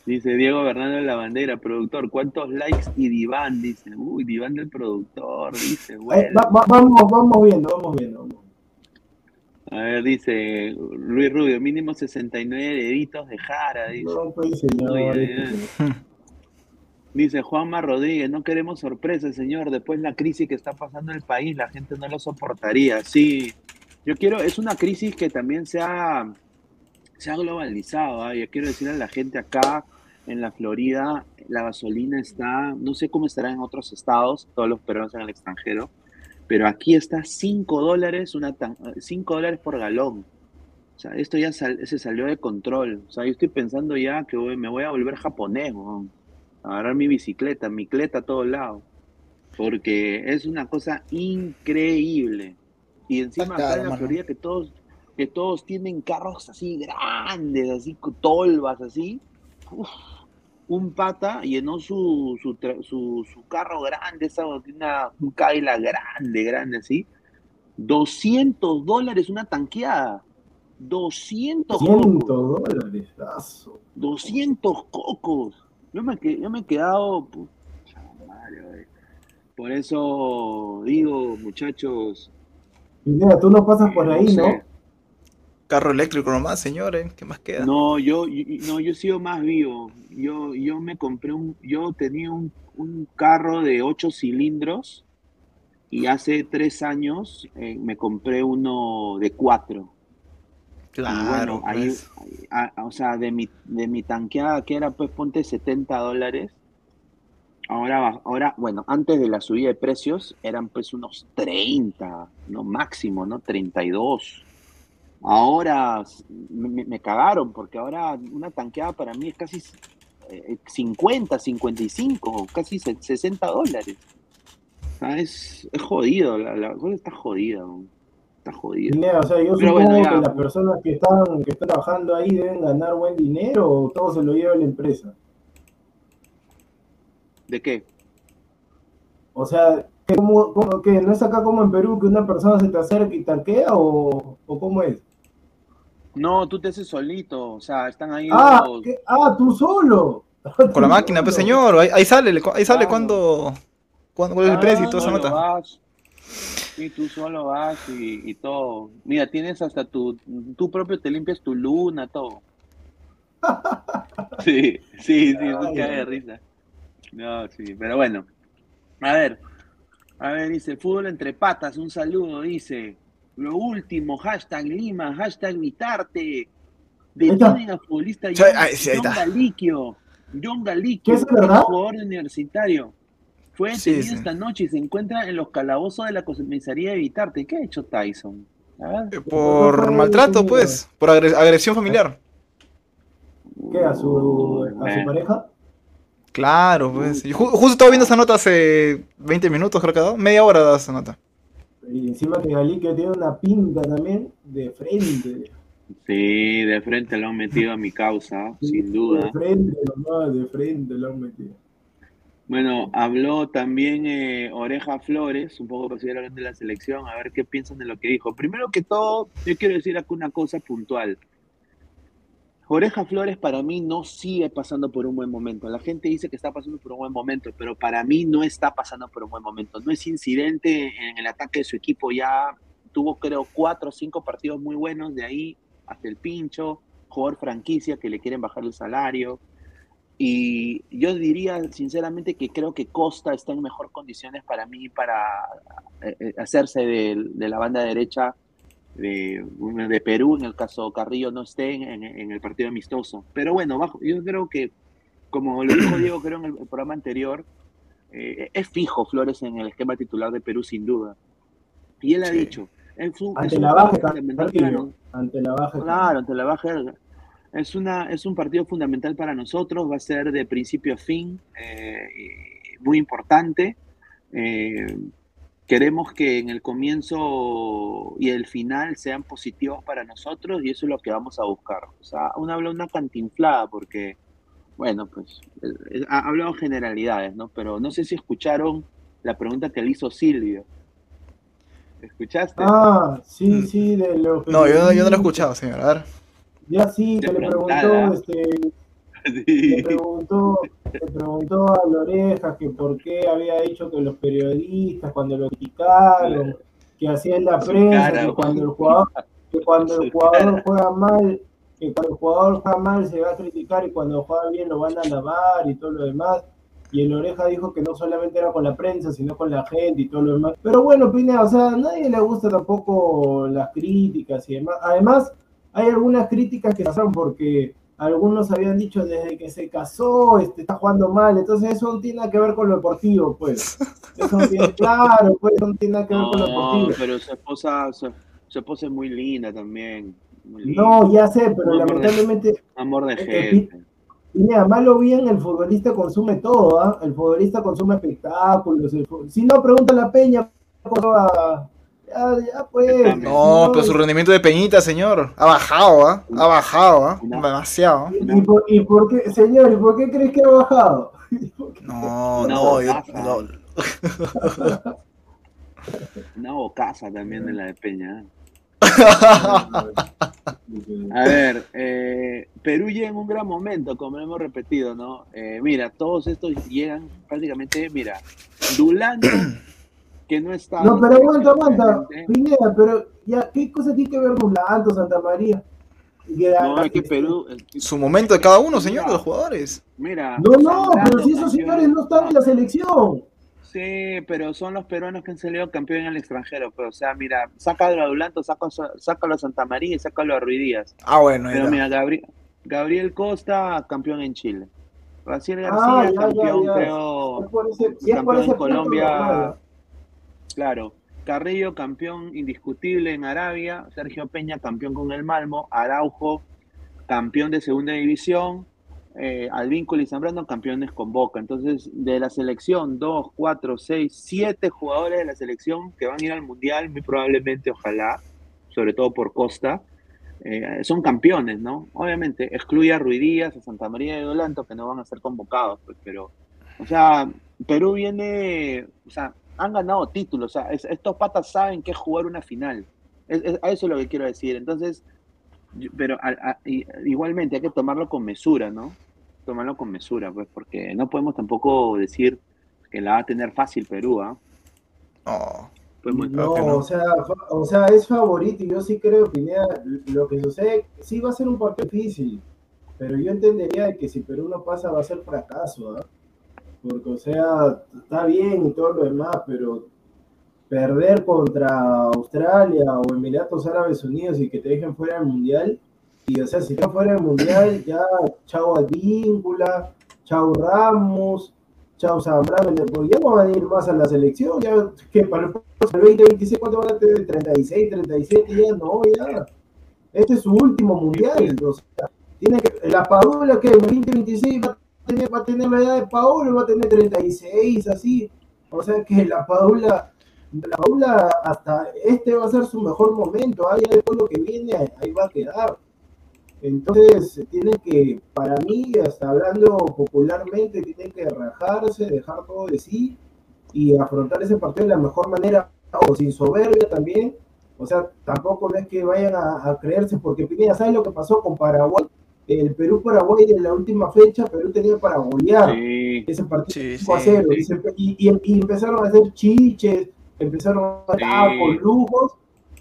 Dice Diego Bernardo de la Bandera, productor, ¿cuántos likes? Y Diván, dice. Uy, Diván del productor, dice. Bueno. va- va- vamos, vamos viendo, vamos viendo. vamos. A ver, dice Luis Rubio, mínimo 69 deditos de Jara, dice. No, pues, señor. Uy, ay, ay. Dice Juanma Rodríguez, no queremos sorpresas, señor. Después la crisis que está pasando en el país, la gente no lo soportaría. Sí, yo quiero, es una crisis que también se ha, se ha globalizado. ¿ah? Yo quiero decirle a la gente acá en la Florida, la gasolina está, no sé cómo estará en otros estados, todos los peruanos en el extranjero, pero aquí está 5 dólares, una tan- 5 dólares por galón. O sea, esto ya sal- se salió de control. O sea, yo estoy pensando ya que me voy a volver japonés, weón. Agarrar mi bicicleta, mi cleta a todos lados. Porque es una cosa increíble. Y encima Está acá en la. Florida que todos, que todos tienen carros así grandes, así con tolvas, así. Uf, un pata llenó su, su, su, su carro grande, esa, una, un Cadillac grande, grande, así. 200 dólares una tanqueada. 200 100 cocos. dólares. aso. 200 cocos. Yo me, que- yo me he quedado. pucha madre, güey. Por eso digo, muchachos. Pineda, tú no pasas por no ahí, ¿no? sé. Carro eléctrico nomás, señores. ¿Qué más queda? No, yo, yo- no, yo he sido más vivo. Yo, yo me compré un, yo tenía un, un carro de 8 cilindros y hace tres años eh, me compré uno de 4. Claro, bueno, ahí, pues. a- a- o sea, de mi, de mi tanqueada que era pues ponte 70 dólares. Ahora, ahora, bueno, antes de la subida de precios eran pues unos 30, no máximo, ¿no? 32. Ahora me, cagaron porque ahora una tanqueada para mí es casi eh, 50, 55, casi se- 60 dólares. O sea, es, es jodido, la, la cosa está jodida, ¿no? Está. Pineda, o sea, yo Pero supongo bueno, ya. que las personas que están, que están trabajando ahí deben ganar buen dinero o todo se lo lleva la empresa. ¿De qué? O sea, ¿cómo, cómo- qué? ¿no es acá como en Perú que una persona se te acerca y tanquea o, o cómo es? No, tú te haces solito, o sea, están ahí Ah, los- ¿qué? ah, tú solo. Con la máquina, pues señor. Ahí, ahí sale, le- ahí sale Claro. cuando, cuando el precio y esa solo nota. vas, sí, tú solo vas y, y todo. Mira, tienes hasta tu, tú propio te limpias tu luna, todo. Sí, sí, sí, cae de risa. No, sí, pero bueno. A ver, a ver, dice, fútbol entre patas, un saludo, dice. Lo último, hashtag Lima, hashtag Vitarte. Detienen a futbolista John, John. Galiquio. John ¿Qué Galiquio, es verdad? jugador universitario. Fue detenido sí. esta noche y se encuentra en los calabozos de la comisaría de Vitarte. ¿Qué ha hecho Tyson? Ver. Eh, Por maltrato, pues. Por agre- agresión familiar. ¿Qué? ¿A su, a su pareja? Claro, pues. Yo ju- justo estaba viendo esa nota hace 20 minutos, creo que da. Media hora da esa nota. Y encima que Galicia tiene una pinta también de frente. Sí, de frente lo han metido a mi causa, sin duda. De frente, nomás, de frente lo han metido. Bueno, habló también eh, Oreja Flores, un poco hablando de la selección, a ver qué piensan de lo que dijo. Primero que todo, yo quiero decir acá una cosa puntual. Oreja Flores para mí no sigue pasando por un buen momento. La gente dice que está pasando por un buen momento, pero para mí no está pasando por un buen momento. No es incidente en el ataque de su equipo. Ya tuvo creo cuatro o cinco partidos muy buenos, de ahí hasta el pincho, jugador franquicia que le quieren bajar el salario. Y yo diría sinceramente que creo que Costa está en mejor condiciones para mí para eh, eh, hacerse de, de la banda derecha de, de Perú, en el caso Carrillo no esté en, el partido amistoso. Pero bueno, bajo, yo creo que, como lo dijo Diego creo en el, el programa anterior, eh, es fijo Flores en el esquema titular de Perú sin duda. Y él ha Sí. dicho, Ante la la baja. Claro, ante la baja. Es, una, es un partido fundamental para nosotros, va a ser de principio a fin, eh, muy importante. Eh, queremos que en el comienzo y el final sean positivos para nosotros y eso es lo que vamos a buscar. O sea, uno habla una cantinflada porque, bueno, pues eh, ha hablado generalidades, ¿no? Pero no sé si escucharon la pregunta que le hizo Silvio. ¿Escuchaste? Ah, sí, Mm. sí, de los. No, yo, no- yo no lo he escuchado, señor. A ver. Ya sí, que le preguntó, este, Sí. le preguntó, le preguntó a Loreja que por qué había dicho que los periodistas cuando lo criticaron, que hacía en la Su prensa, cara, que cuando el jugador, que cuando el jugador juega mal, que cuando el jugador juega mal se va a criticar y cuando juega bien lo van a alabar y todo lo demás. Y el Oreja dijo que no solamente era con la prensa, sino con la gente y todo lo demás. Pero bueno, Pina, o sea, a nadie le gusta tampoco las críticas y demás. Además, hay algunas críticas que pasaron porque algunos habían dicho desde que se casó, este, está jugando mal. Entonces eso no tiene nada que ver con lo deportivo, pues. Eso no tiene, claro, pues eso no tiene nada que ver con lo deportivo. pero su esposa, su, su esposa es muy linda también. muy linda. No, ya sé, pero lamentablemente Amor de eh, gente. Y lo bien, el futbolista consume todo, ¿ah? El futbolista consume espectáculos. el Si no, pregunta a la Peña, ¿cómo va Ya, ya pues. No, pero su rendimiento de Peñita, señor, ha bajado, ¿ah? Ha bajado, ¿ah? No. Demasiado. ¿Y por, y por qué, señor, ¿y por qué crees que ha bajado? No, no, yo, no. Una bocaza también de la de Peña. ¿eh? A ver, eh, Perú llega en un gran momento, como hemos repetido, ¿no? Eh, mira, todos estos llegan prácticamente, mira, Dulanto, que no está. No, pero aguanta, aguanta. Pineda, pero ya, ¿qué cosa tiene que ver Mulanto, Santa María? No, es que Perú. Su momento de cada uno, señor, de los jugadores. Mira. No, no, pero si esos señores no están en la selección. Sí, pero son los peruanos que han salido campeón en el extranjero. Pero, o sea, mira, sácalo a Dulanto, sácalo, a Santa María y sácalo a Ruiz Díaz. Ah, bueno, Pero mira, Gabri- Gabriel Costa, campeón en Chile. Raciel Ah, García, ya, campeón, ya. creo. Es por ese, y es por campeón ese en punto Colombia. Claro. Carrillo, campeón indiscutible en Arabia. Sergio Peña, campeón con el Malmo. Araujo, campeón de segunda división. Eh, Advíncula y Zambrano, campeones con Boca. Entonces, de la selección, dos, cuatro, seis, siete jugadores de la selección que van a ir al Mundial, muy probablemente, ojalá, sobre todo por Costa, eh, son campeones, ¿no? Obviamente, excluye a Ruiz Díaz, a Santa María de Dolanto, que no van a ser convocados, pues, pero, o sea, Perú viene, o sea, han ganado títulos, o sea, es- estos patas saben que es jugar una final. Es- es- a eso es lo que quiero decir. Entonces, yo- pero a- a- i- igualmente hay que tomarlo con mesura, ¿no? Tomarlo con mesura, pues, porque no podemos tampoco decir que la va a tener fácil Perú, ¿ah? No. Podemos- No. O, sea, fa- o sea, es favorito y yo sí creo que Pineda, lo que sucede, sí va a ser un partido difícil, pero yo entendería que si Perú no pasa va a ser fracaso, ¿ah? Porque, o sea, está bien y todo lo demás, pero perder contra Australia o Emiratos Árabes Unidos y que te dejen fuera del Mundial, y o sea, si están fuera del Mundial, ya chao Advíncula, chao Ramos, chao Zambrano, porque ya no van a ir más a la selección, ya que para el el 2026, ¿cuánto van a tener? 36, 37, ya no, ya. Este es su último mundial. O sea, tiene que, la Paola que el 2026 va tener, va a tener la edad de Paola, va a tener 36, así. O sea que la Paola, la Paola hasta este va a ser su mejor momento. Ah, ya después lo que viene, ahí va a quedar. Entonces, tienen que, para mí, hasta hablando popularmente, tienen que rajarse, dejar todo de sí y afrontar ese partido de la mejor manera, o sin soberbia también. O sea, tampoco no es que vayan a, a creerse, porque Pineda, ¿sabes lo que pasó con Paraguay? El Perú-Paraguay en la última fecha, Perú tenía para golear Sí, ese partido Sí, 5 a sí, 0, sí. y, y- y- y empezaron a hacer chiches, empezaron a Sí. con lujos,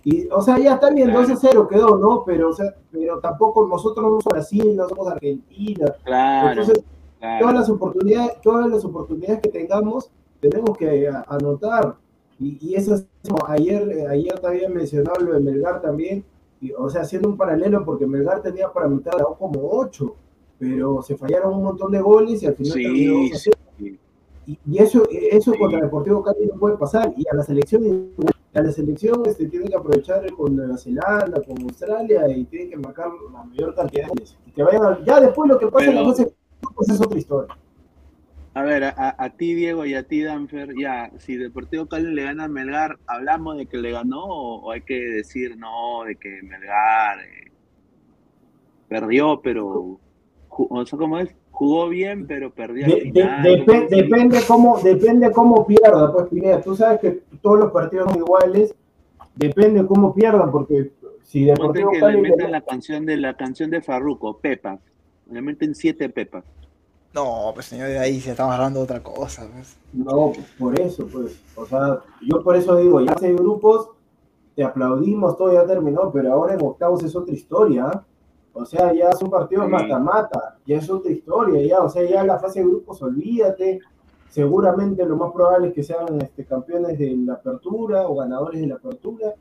y, o sea, ya está bien, Claro. 2 a 0 quedó, ¿no? Pero, o sea, pero tampoco nosotros no somos Brasil, no somos Argentina, claro. entonces claro. todas las oportunidades, todas las oportunidades que tengamos, tenemos que anotar. Y, y eso es como ayer, eh, ayer también mencionaba lo de Melgar también, y, o sea, haciendo un paralelo, porque Melgar tenía para mitad como 8, pero se fallaron un montón de goles y al final terminó Sí, 2 a 0. sí. Y, y eso, eso Sí. contra Deportivo Cali no puede pasar. Y a la selección, a la selección este, tiene que aprovechar con Nueva Zelanda, con Australia, y tiene que marcar la mayor cantidad de goles. Y que vayan a- ya después lo que pasa en Pero- grupos, pues es otra historia. A ver, a, a- ti, Diego, y a ti, Danfer, ya, si Deportivo Cali le gana a Melgar, ¿hablamos de que le ganó o, o hay que decir no, de que Melgar eh, perdió, pero, o sea, ¿cómo es? Jugó bien, pero perdió al De- de- final. depe- depende cómo depende cómo pierda, pues Pineda. Tú sabes que todos los partidos son iguales. Depende cómo pierdan, porque si Deportivo que le Cali metan la canción de la canción de Farruko, Pepas. Le meten siete pepas. No, pues señor, de ahí se estamos hablando de otra cosa. pues. No, por eso, pues. O sea, yo por eso digo, ya seis grupos, te aplaudimos, todo ya terminó, pero ahora en octavos es otra historia. ¿ah? O sea, ya son partidos Sí. mata-mata, ya es otra historia, ya. O sea, ya la fase de grupos, olvídate. Seguramente lo más probable es que sean este, campeones de la apertura o ganadores de la apertura.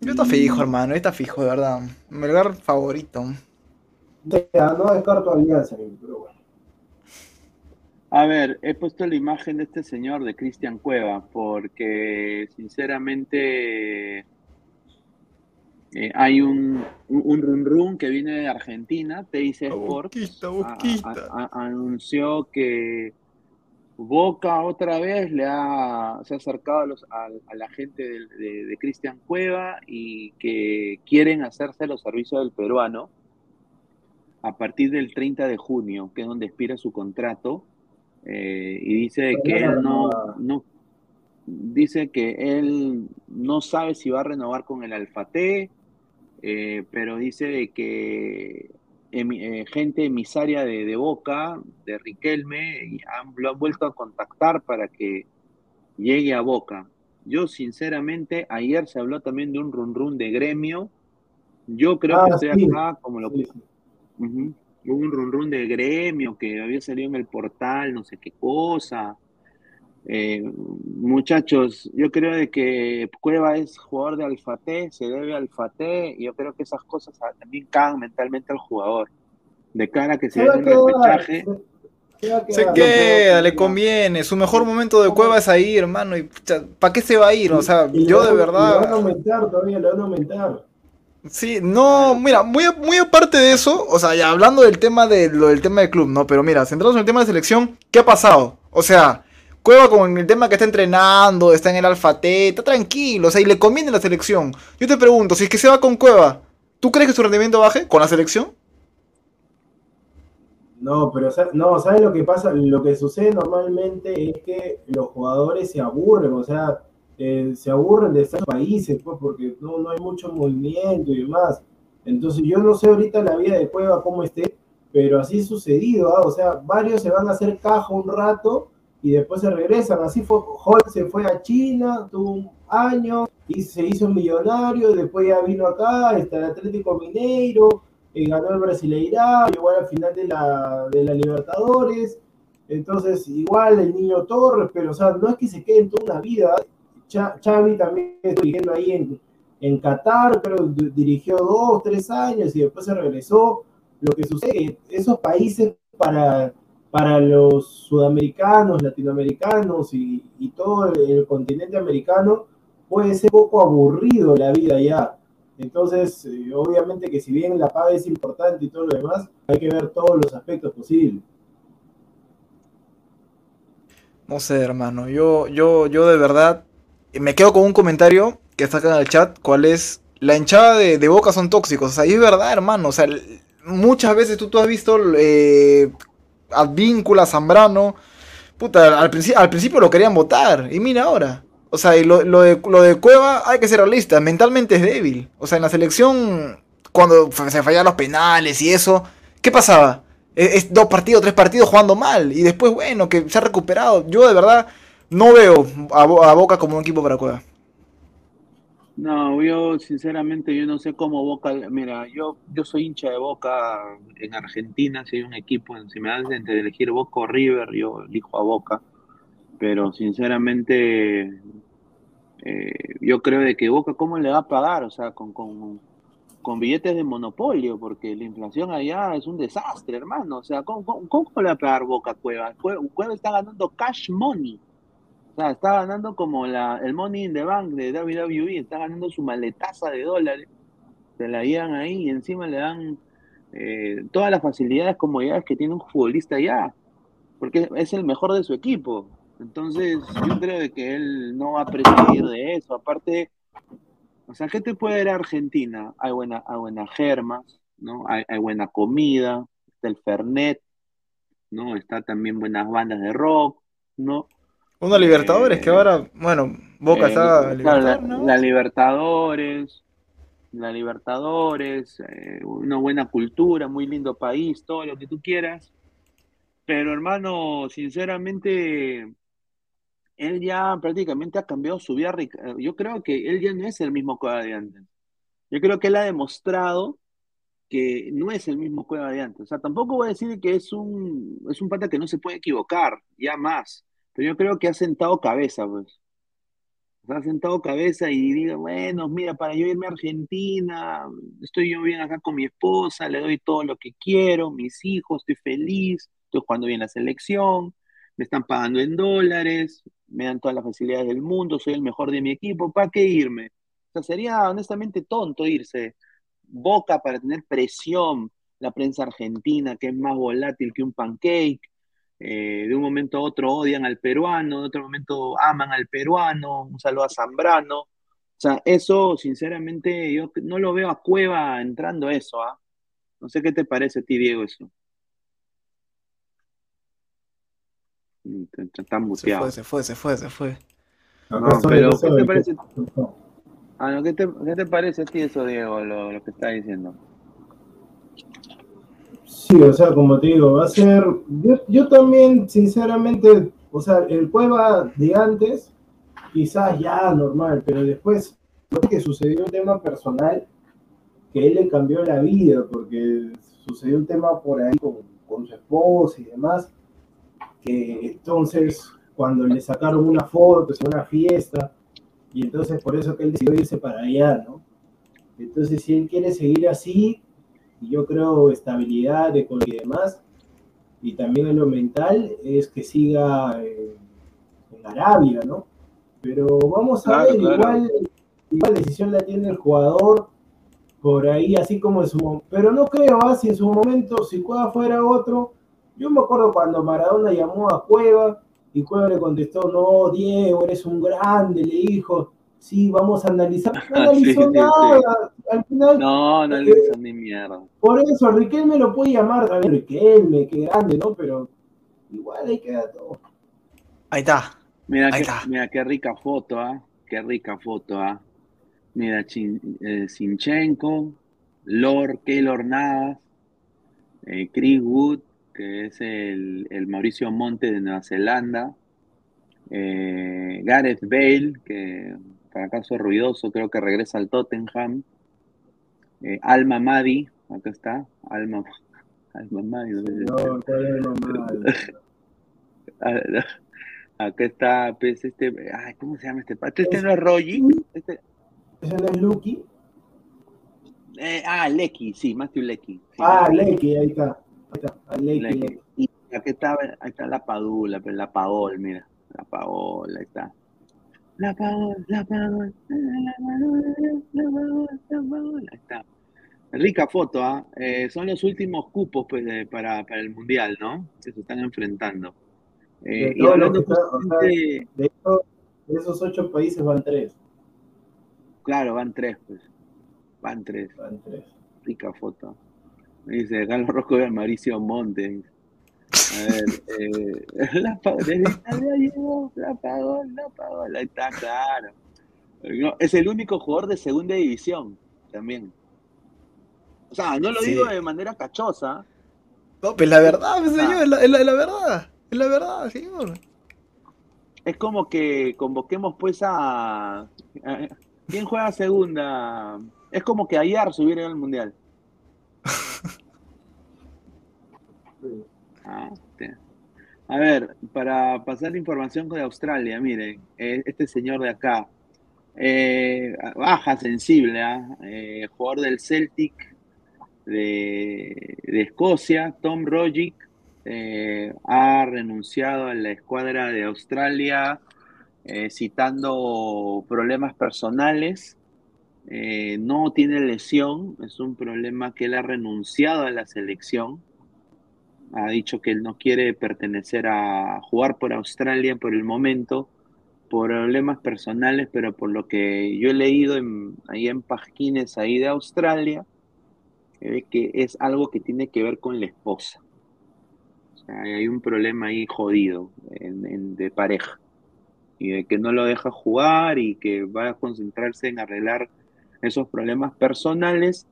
Yo está fijo, hermano, está fijo, de verdad. Melgar favorito. O sea, no descarto alianza, pero bueno. A ver, he puesto la imagen de este señor, de Cristian Cueva, porque sinceramente eh, hay un, un, un run run que viene de Argentina, TIC Sports, anunció que Boca otra vez le ha, se ha acercado a, los, a, la gente de, de, Cristian Cueva y que quieren hacerse los servicios del peruano a partir del 30 de junio, que es donde expira su contrato, eh, y dice que él no, no, dice que él no sabe si va a renovar con el Alfate, eh, pero dice que eh, gente emisaria de, Boca, de Riquelme, lo han vuelto a contactar para que llegue a Boca. Yo, sinceramente, ayer se habló también de un run run de gremio. Yo creo que ah, estoy acá como lo que. Hubo un run run de gremio que había salido en el portal, no sé qué cosa. Eh, muchachos, yo creo de que Cueva es jugador de Alfate, se debe al Alfate, y yo creo que esas cosas también cagan mentalmente al jugador. De cara a que se, se un repechaje. Se queda, le conviene. Su mejor momento de Cueva es ahí, hermano. Y ¿Para qué se va a ir? O sea, yo de verdad. Le van a aumentar todavía, le van a aumentar. Sí, no, mira, muy, muy aparte de eso, o sea, ya hablando del tema de lo del tema del club, ¿no? Pero mira, centrados en el tema de selección, ¿qué ha pasado? O sea, Cueva con el tema que está entrenando, está en el Alfa T, está tranquilo, o sea, y le conviene la selección. Yo te pregunto, si es que se va con Cueva, ¿tú crees que su rendimiento baje con la selección? No, pero no, ¿sabes lo que pasa? Lo que sucede normalmente es que los jugadores se aburren, o sea, se aburren de estos países, pues, porque no, no hay mucho movimiento y demás. Entonces, yo no sé ahorita la vida de Cueva cómo esté, pero así ha sucedido, ¿ah? o sea, varios se van a hacer caja un rato y después se regresan. Así fue, Holt se fue a China, tuvo un año y se hizo millonario, después ya vino acá, está el Atlético Mineiro, eh, ganó el Brasileirão, igual al final de la, de la Libertadores. Entonces, igual el niño Torres, pero o sea, no es que se quede en toda una vida. Xavi también dirigiendo ahí en, en Qatar, pero dirigió dos, tres años y después se regresó. Lo que sucede esos países para para los sudamericanos, latinoamericanos y, todo el, continente americano puede ser poco aburrido la vida ya. Entonces, eh, obviamente que si bien la paga es importante y todo lo demás, hay que ver todos los aspectos posibles. No sé, hermano, yo, yo, yo de verdad me quedo con un comentario que en el chat, cuál es, la hinchada de, Boca son tóxicos, o sea, y es verdad, hermano, o sea, muchas veces tú, tú has visto eh, Advíncula, Zambrano. Puta, al, al, principio lo querían votar. Y mira ahora. O sea, y lo, de, lo de Cueva hay que ser realista. Mentalmente es débil. O sea, en la selección, cuando se fallaban los penales y eso, ¿qué pasaba? E, es, dos partidos, tres partidos jugando mal. Y después, bueno, que se ha recuperado. Yo de verdad no veo a, Boca como un equipo para Cueva. No, yo sinceramente yo no sé cómo Boca, mira, yo yo soy hincha de Boca en Argentina, si hay un equipo, si me dan de elegir Boca o River, yo elijo a Boca, pero sinceramente eh, yo creo de que Boca cómo le va a pagar, o sea, con, con, con, billetes de monopolio, porque la inflación allá es un desastre, hermano, o sea, ¿cómo, cómo, le va a pagar Boca Cueva? Cueva está ganando cash money o sea, está ganando como la, el Money in the Bank de WWE, está ganando su maletaza de dólares. Se la llevan ahí y encima le dan eh, todas las facilidades, comodidades que tiene un futbolista ya, porque es el mejor de su equipo. Entonces, yo creo que él no va a prescindir de eso. Aparte, o sea, ¿qué te puede dar Argentina? Hay buena, hay buenas germas, ¿no? Hay, hay buena comida, está el Fernet, ¿no? Está también buenas bandas de rock, ¿no? Una Libertadores que ahora, bueno, Boca eh, está. la, Libertadores, la Libertadores, eh, una buena cultura, muy lindo país, todo lo que tú quieras. Pero hermano, sinceramente, él ya prácticamente ha cambiado su vida. Yo creo que él ya no es el mismo Cueva de antes. Yo creo que él ha demostrado que no es el mismo Cueva de antes. O sea, tampoco voy a decir que es un, es un pata que no se puede equivocar, ya más. Pero yo creo que ha sentado cabeza, pues. ha sentado cabeza y diga, bueno, mira, para yo irme a Argentina, estoy yo bien acá con mi esposa, le doy todo lo que quiero, mis hijos, estoy feliz, estoy jugando bien la selección, me están pagando en dólares, me dan todas las facilidades del mundo, soy el mejor de mi equipo, ¿para qué irme? O sea, sería honestamente tonto irse. Boca para tener presión, la prensa argentina, que es más volátil que un pancake, eh, de un momento a otro odian al peruano, de otro momento aman al peruano, un saludo a Zambrano. O sea, eso, sinceramente, yo no lo veo a Cueva entrando eso, ¿ah? No sé qué te parece a ti, Diego, eso. Mm, Está Se muteado. fue, se fue, se fue, se fue. No, pero ¿qué te parece? Ah, no, ¿qué te, qué te parece a ti eso, Diego, lo, lo que está diciendo? Sí, o sea, como te digo, va a ser. Yo, yo también, sinceramente, o sea, el Cueva de antes, quizás ya normal, pero después, lo que sucedió un tema personal que él le cambió la vida, porque sucedió un tema por ahí con, su esposa y demás, que entonces, cuando le sacaron una foto en una fiesta, y entonces por eso que él decidió irse para allá, ¿no? Entonces, si él quiere seguir así, y yo creo estabilidad de y demás, y también en lo mental, es que siga eh, en Arabia, ¿no? Pero vamos a Claro, ver, claro. igual, igual decisión la tiene el jugador, por ahí, así como en su momento. Pero no creo, ¿ah? si en su momento, si Cueva fuera otro, yo me acuerdo cuando Maradona llamó a Cueva y Cueva le contestó, no, Diego, eres un grande, le dijo, sí, vamos a analizar. No Ah, sí, analizó sí, nada, al final, No, no le hizo ni mierda. por eso, Riquelme lo puede llamar también, Riquelme, qué grande, ¿no? Pero igual ahí queda todo. Ahí está. Mira, Ahí qué, está. mira qué rica foto, ¿ah? Qué rica foto, ¿ah? Mira, Chin- eh, Sinchenko, Lord, Keylor Navas, eh, Chris Wood, que es el, el Mauricio Monte de Nueva Zelanda, eh, Gareth Bale, que para caso ruidoso, creo que regresa al Tottenham, eh, Alma Madi, acá está, Alma, Alma Madi, no mal. Ah, Acá está, pues, este, ay, ¿cómo se llama este pato? Este no es Rogi, este, ¿Ese no es Lucky? eh, ah, Lecky, sí, Matthew Lecky. sí, Ah, Lecky, ahí está. Ahí está, Lecky, Lecky. Lecky. Y aquí está, ahí está la Padula, pero la Paol, mira, la Paol, ahí está. La Paol, la Paol, la Paol, la Paol, la Paol, ahí está. Rica foto, ¿ah? Eh, son los últimos cupos pues, de- para, para el Mundial, ¿no? Que se están enfrentando. Eh, De y hablando o sea, De, esos- de esos ocho países van tres. Claro, van tres, pues. Van tres. Van tres. Rica foto. Me dice Carlos Rosco y Mauricio Monte. A ver, eh, la llegó, la pagó, la pagó, ahí está, claro. No, es el único jugador de segunda división también. O sea, no lo Sí. digo de manera cachosa, No, pues la verdad, pues, Ah. señor, es la, es la- es la verdad. Es la verdad, señor. es como que convoquemos pues a... a- ¿Quién juega segunda? Es como que hubiera ido al Mundial. Ah. A ver, para pasar la información de Australia, miren, eh, este señor de acá, eh, baja sensible, ¿ah? Eh, jugador del Celtic de, de Escocia, Tom Rogic, ha renunciado a la escuadra de Australia citando problemas personales. No tiene lesión, es un problema que él ha renunciado a la selección ha dicho que él no quiere pertenecer a jugar por Australia por el momento, por problemas personales, pero por lo que yo he leído en- ahí en Pasquines ahí de Australia, eh, que es algo que tiene que ver con la esposa. O sea, hay un problema ahí jodido en- en- de pareja. Y de que no lo deja jugar y que va a concentrarse en arreglar esos problemas personales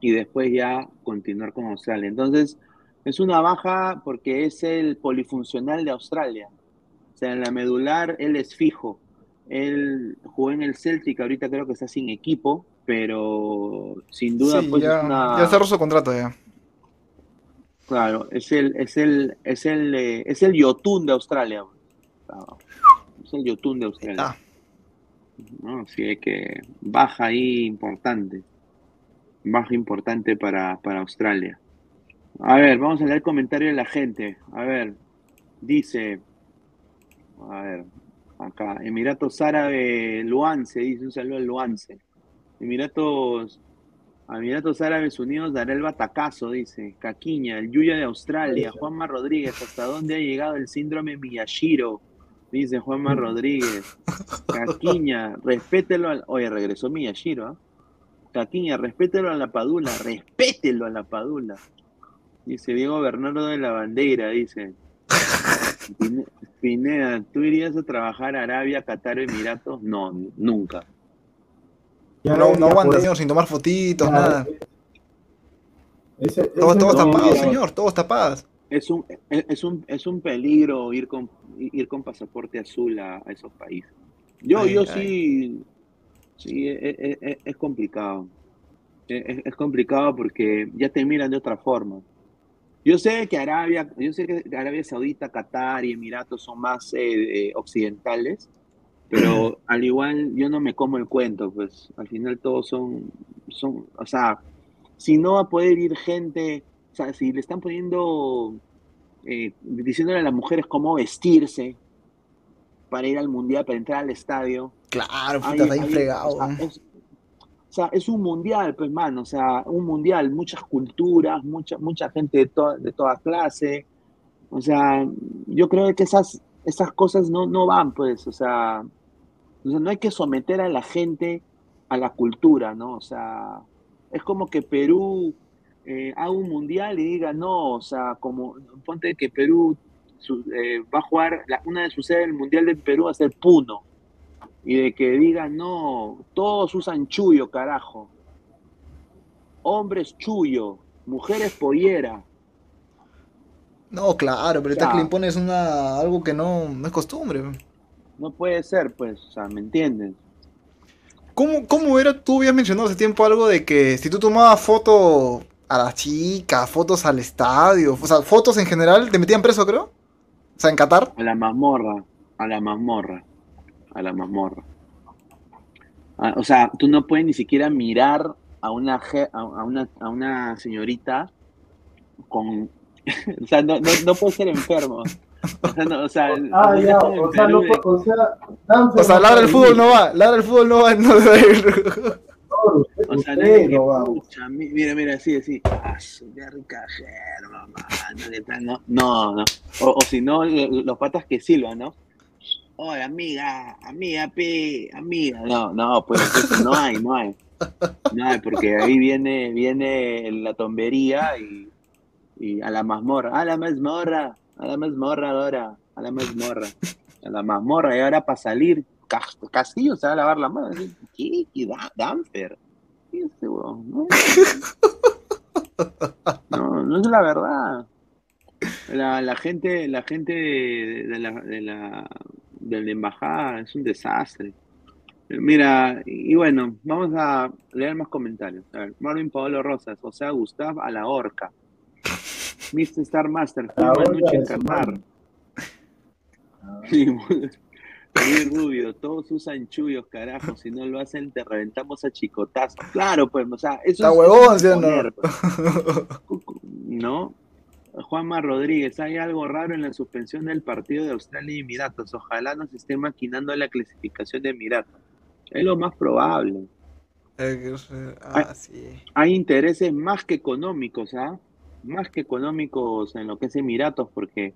y después ya continuar con Australia. Entonces, es una baja porque es el polifuncional de Australia. O sea, en la medular él es fijo. Él jugó en el Celtic, ahorita creo que está sin equipo, pero sin duda Sí, pues ya, es una ya cerró su contrato ya. claro, es el es el es el eh, es el Yotun de Australia. Ah, Es el Yotun de Australia. Ah, ¿no? Así que baja ahí importante. Baja importante para, para Australia. A ver, vamos a leer el comentario de la gente. A ver, dice, a ver, acá, Emiratos Árabes Luance, dice un saludo al Luance. Emiratos Emiratos Árabes Unidos dará el batacazo, dice. Caquiña, el Yuya de Australia. Juanma Rodríguez, ¿hasta dónde ha llegado el síndrome Miyashiro? Dice Juanma Rodríguez. Caquiña, respételo al. Oye, regresó Miyashiro, ¿ah? Caquiña, respételo a la Padula, respételo a la Padula. Dice Diego Bernardo de la Bandera, dice. Pine- Pineda, ¿tú irías a trabajar a Arabia, Qatar o Emiratos? No, nunca. Ya, No, no aguanta, pues, señor, sin tomar fotitos, ya, nada. ese- Todos, ese todos no, tapados, señor, todos tapados. Es un, es es un, es un peligro ir con, ir con pasaporte azul a, a esos países. Yo, Ay, yo ay. sí, sí, es, es- es- es complicado. Es complicado porque ya te miran de otra forma. Yo sé que Arabia, yo sé que Arabia Saudita, Qatar y Emiratos son más eh, eh, occidentales, pero al igual yo no me como el cuento, pues al final todos son, son, o sea, si no va a poder ir gente, o sea, si le están poniendo, eh, diciéndole a las mujeres cómo vestirse para ir al mundial, para entrar al estadio, Claro, puta, está ahí, fregado. o sea, es, o sea, es un mundial, pues, mano, o sea, un mundial, muchas culturas, mucha, mucha gente de, toda de toda clase. O sea, yo creo que esas, esas cosas no, no van, pues, o sea, o no hay que someter a la gente a la cultura, ¿no? O sea, es como que Perú eh, haga un mundial y diga, no, o sea, como, ponte que Perú eh, va a jugar, una de sus sedes del mundial de Perú va a ser Puno y de que digan, no, todos usan chullo, carajo. Hombres chullo, mujeres pollera. No, claro, pero que le impones una, algo que no, no es costumbre. No puede ser, pues, o sea, ¿me entiendes? ¿Cómo, ¿Cómo era? Tú habías mencionado hace tiempo algo de que si tú tomabas foto a las chicas, fotos al estadio, o sea, fotos en general, te metían preso, creo. O sea, en Qatar. A la mazmorra, a la mazmorra, a la mazmorra. Ah, o sea, tú no puedes ni siquiera mirar a una, je- a, a una, a una señorita con... o sea, no, no, no puedes ser enfermo. O sea, no, o sea, Ah, ya, o sea, no, o sea, O sea, ladra el fútbol no va, ladra el fútbol no va, no debe ir. No, O sea, no va. pucha, mira, mira, así, así. Ah. No, no. no. O, o si no, lo- los patas que silban, ¿no? Oye, amiga, amiga, pi, amiga. No, no, pues no hay, no hay. No hay, porque ahí viene, viene la tombería y, y a la mazmorra. A la mazmorra, a la mazmorra ahora, a la mazmorra. A la mazmorra, y ahora para salir, Cas- Castillo se va a lavar la mano. ¿Qué? ¿Qué? Da- Danfer. ¿Qué es este huevón? No, no, es la verdad. La, la gente, la gente de, la, de la embajada es un desastre. Mira, y bueno, vamos a leer más comentarios. A ver, Marvin Paolo Rosas, o sea, Gustav a la horca. Mr. Star Master, horca noche en Qatar. Luis Rubio, todos usan chullos, carajo. Si no lo hacen, te reventamos a chicotazos. Claro, pues, o sea, eso Está es. huevón, es ¿sí o no? imponer, pues. ¿No? Juanma Rodríguez, hay algo raro en la suspensión del partido de Australia y Emiratos. Ojalá nos esté maquinando la clasificación de Emiratos. Es lo más probable. Ah, sí. Hay intereses más que económicos, ¿ah? Más que económicos en lo que es Emiratos, porque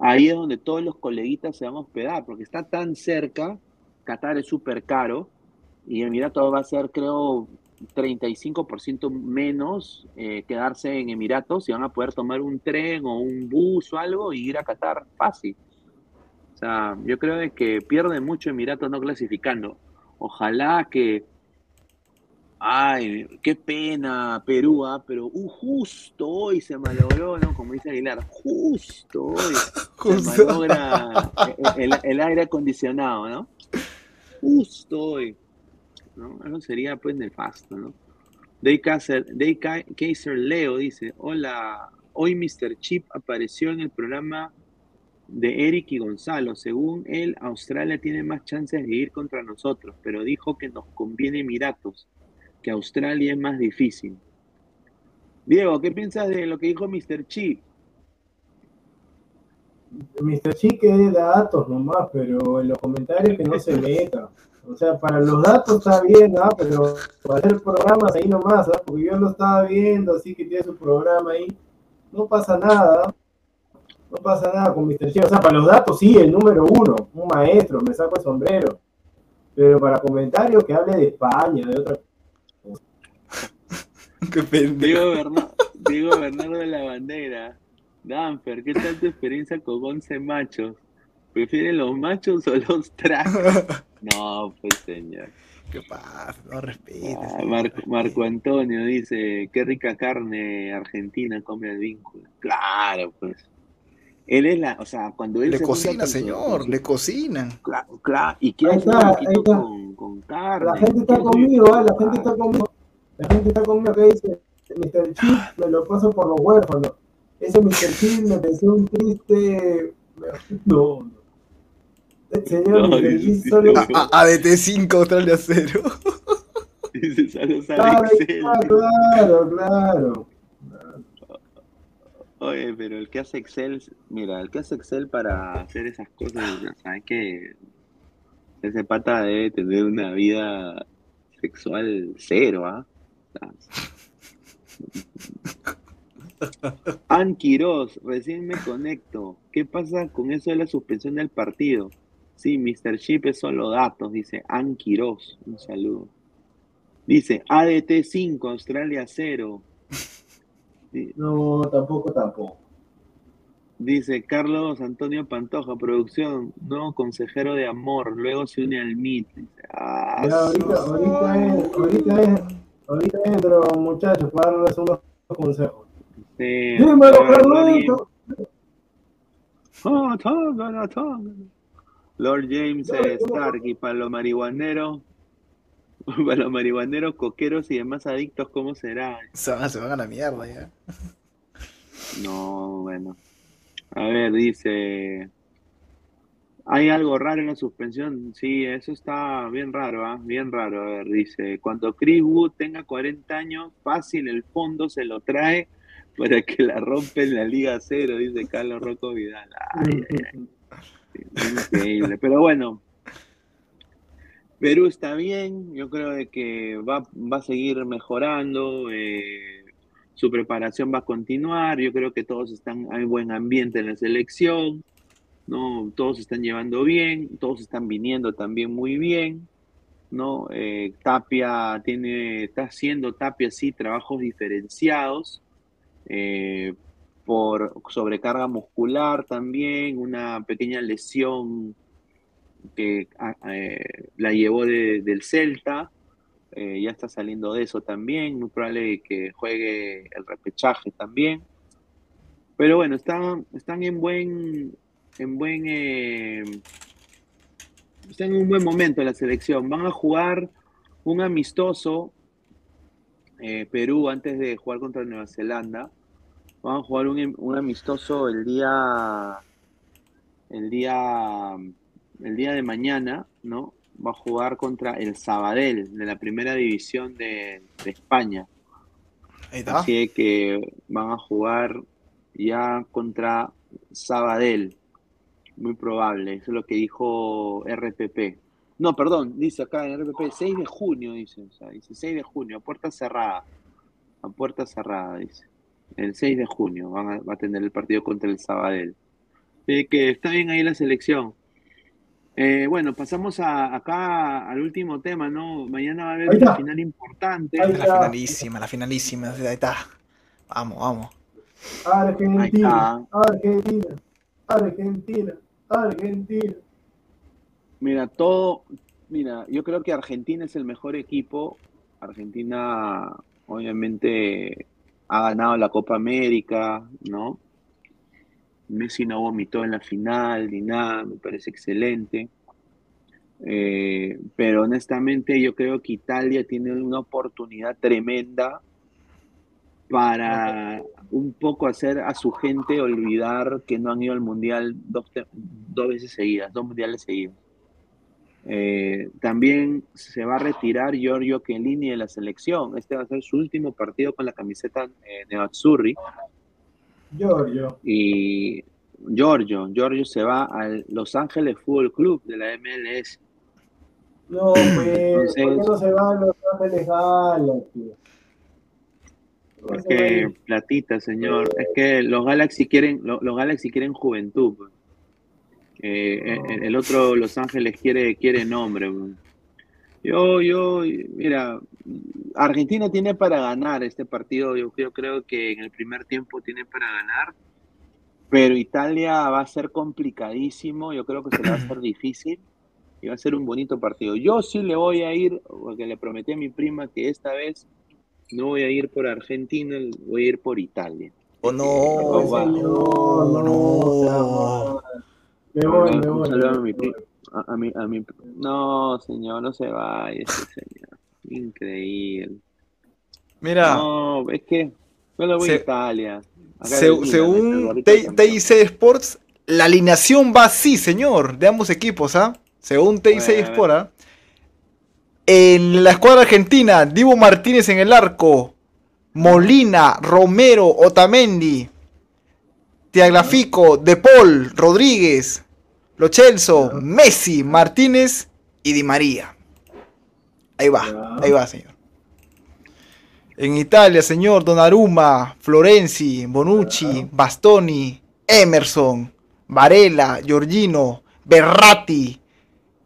ahí es donde todos los coleguitas se van a hospedar, porque está tan cerca, Qatar es súper caro, y Emiratos va a ser, creo, 35% menos eh, quedarse en Emiratos y van a poder tomar un tren o un bus o algo y ir a Qatar fácil. O sea, yo creo de que pierde mucho Emiratos no clasificando. Ojalá que Ay, qué pena, Perú, ah, pero uh, justo hoy se malogró, ¿no? Como dice Aguilar, justo hoy Justo. se malogra el, el- el aire acondicionado, ¿no? Justo hoy, ¿no? Eso sería pues nefasto, ¿no? Day Kaiser, Leo dice, hola, hoy Mr. Chip apareció en el programa de Eric y Gonzalo. Según él, Australia tiene más chances de ir contra nosotros, pero dijo que nos conviene Emiratos, que Australia es más difícil. Diego, ¿qué piensas de lo que dijo Mr. Chip? Mr. Chique da datos nomás, pero en los comentarios que no se meta. O sea, para los datos está bien, ¿ah? Pero para hacer programas ahí nomás, ¿ah? Porque yo lo estaba viendo, así que tiene su programa ahí. No pasa nada. No pasa nada con Mr. Chique. O sea, para los datos sí, el número uno, un maestro, me saco el sombrero. Pero para comentarios que hable de España, de otra Qué pendejo. Diego, Berna- Diego Bernardo de la Bandera. Danfer, ¿qué tal tu experiencia con 11 machos? ¿Prefieren los machos o los tracks? No, pues señor. ¿Qué pasa? No. Ah, señor. Marco, Antonio dice, qué rica carne argentina come el vínculo. Claro, pues. Él es la, o sea, cuando él Le se cocina, señor, con le cocinan. Claro, claro, y que Ahí hace con, con carne. La gente está conmigo, ¿ah? la gente está conmigo. La gente está conmigo que dice, Mr. Chip me lo paso por los huérfanos. Ese Mr. Chip me pensó un triste... No, no. Señor, No, solo... A- a- ADT5 Australia 0. Dice, Ah, Excel. claro, claro. Oye, pero el que hace Excel, mira, el que hace Excel para hacer esas cosas, ya sabes que ese pata debe tener una vida sexual cero, ¿ah? Quiroz, recién me conecto. ¿Qué pasa con eso de la suspensión del partido? Sí, Mr. Chip es solo datos, dice Ann Quiroz. Un saludo. Dice ADT 5, Australia 0. No, tampoco, tampoco. Dice Carlos Antonio Pantoja, producción, nuevo consejero de amor, luego se une al MIT. Dice, ah, Ya, ahorita, ahorita es, ahorita es, ahorita entro, muchachos, para darles unos consejos. sí, Dímelo, Carlito. Ah, tócala, tócala. Lord James eh, Stark y para los marihuaneros, para los marihuaneros, coqueros y demás adictos, ¿cómo será? Se van, se van a la mierda ya. No, bueno. A ver, dice. Hay algo raro en la suspensión. Sí, eso está bien raro, ¿ah? Bien raro. A ver, dice. Cuando Chris Wood tenga 40 años, fácil el fondo se lo trae para que la rompe en la Liga Cero, dice Carlos Rocco Vidal. Ay, ay, ay. Increíble. Pero bueno. Perú está bien, yo creo de que va, va a seguir mejorando. eh, su preparación va a continuar. Yo creo que todos están, hay buen ambiente en la selección, ¿no? Todos están llevando bien, todos están viniendo también muy bien, ¿no? Eh, Tapia tiene, está haciendo Tapia sí trabajos diferenciados eh, por sobrecarga muscular también, una pequeña lesión que ah, eh, la llevó de- del Celta. Eh, ya está saliendo de eso también, muy probable que juegue el repechaje también. Pero bueno, están, están en buen, en buen, eh, están en un buen momento la selección. Van a jugar un amistoso eh, Perú antes de jugar contra Nueva Zelanda. Van a jugar un, un amistoso el día, el día, el día de mañana, ¿no? va a jugar contra el Sabadell de la primera división de, de España. Ahí está. Así que van a jugar ya contra Sabadell. Muy probable. Eso es lo que dijo RPP. No, perdón, dice acá en RPP 6 de junio, dice. O sea, dice 6 de junio, a puerta cerrada. A puerta cerrada, dice. El 6 de junio van a, va a tener el partido contra el Sabadell. Así que está bien ahí la selección. Eh, bueno, pasamos a, acá al último tema, ¿no? Mañana va a haber una final importante. Ahí La finalísima, la finalísima. Ahí está. Vamos, vamos. Argentina, Argentina, Argentina, Argentina. Mira, todo, mira, yo creo que Argentina es el mejor equipo. Argentina, obviamente, ha ganado la Copa América, ¿no? Messi no vomitó en la final ni nada, me parece excelente. Eh, pero honestamente, yo creo que Italia tiene una oportunidad tremenda para un poco hacer a su gente olvidar que no han ido al mundial dos, dos veces seguidas, dos mundiales seguidos. Eh, también se va a retirar Giorgio Chiellini de la selección. Este va a ser su último partido con la camiseta eh, de Azzurri. Giorgio. Y Giorgio, Giorgio se va al Los Ángeles Fútbol Club de la MLS. No, pues, ¿por qué no se van los Ángeles Galaxy? No Es se va a que ir. platita, señor. Es que los Galaxy quieren, lo- los Galaxy quieren juventud. pues. Eh, el, otro Los Ángeles quiere, quiere nombre. pues. Yo, yo, mira, Argentina tiene para ganar este partido. Yo, yo creo que en el primer tiempo tiene para ganar. Pero Italia va a ser complicadísimo. Yo creo que se le va a hacer difícil. Y va a ser un bonito partido. Yo sí le voy a ir, porque le prometí a mi prima que esta vez no voy a ir por Argentina, voy a ir por Italia. Oh, No, no, Oh, no, no. Me voy, me Un voy. saludo a mi a, a mi, a mi- No, señor, no se vaya, ese señor. Increíble. Mira, No, es que yo le voy Se- a Italia. Se- el según. TIC Sports, la alineación va así, señor, de ambos equipos, ¿ah? Según TIC A ver, a ver. Sport, ¿ah? En la escuadra argentina, Divo Martínez en el arco, Molina, Romero, Otamendi, Tiaglafico, De Paul, Rodríguez, Lo Celso, Messi, Martínez y Di María. Ahí va, ahí va, señor. En Italia, señor, Donnarumma, Florenzi, Bonucci, Bastoni, Emerson, Varela, Giorgino, Berratti,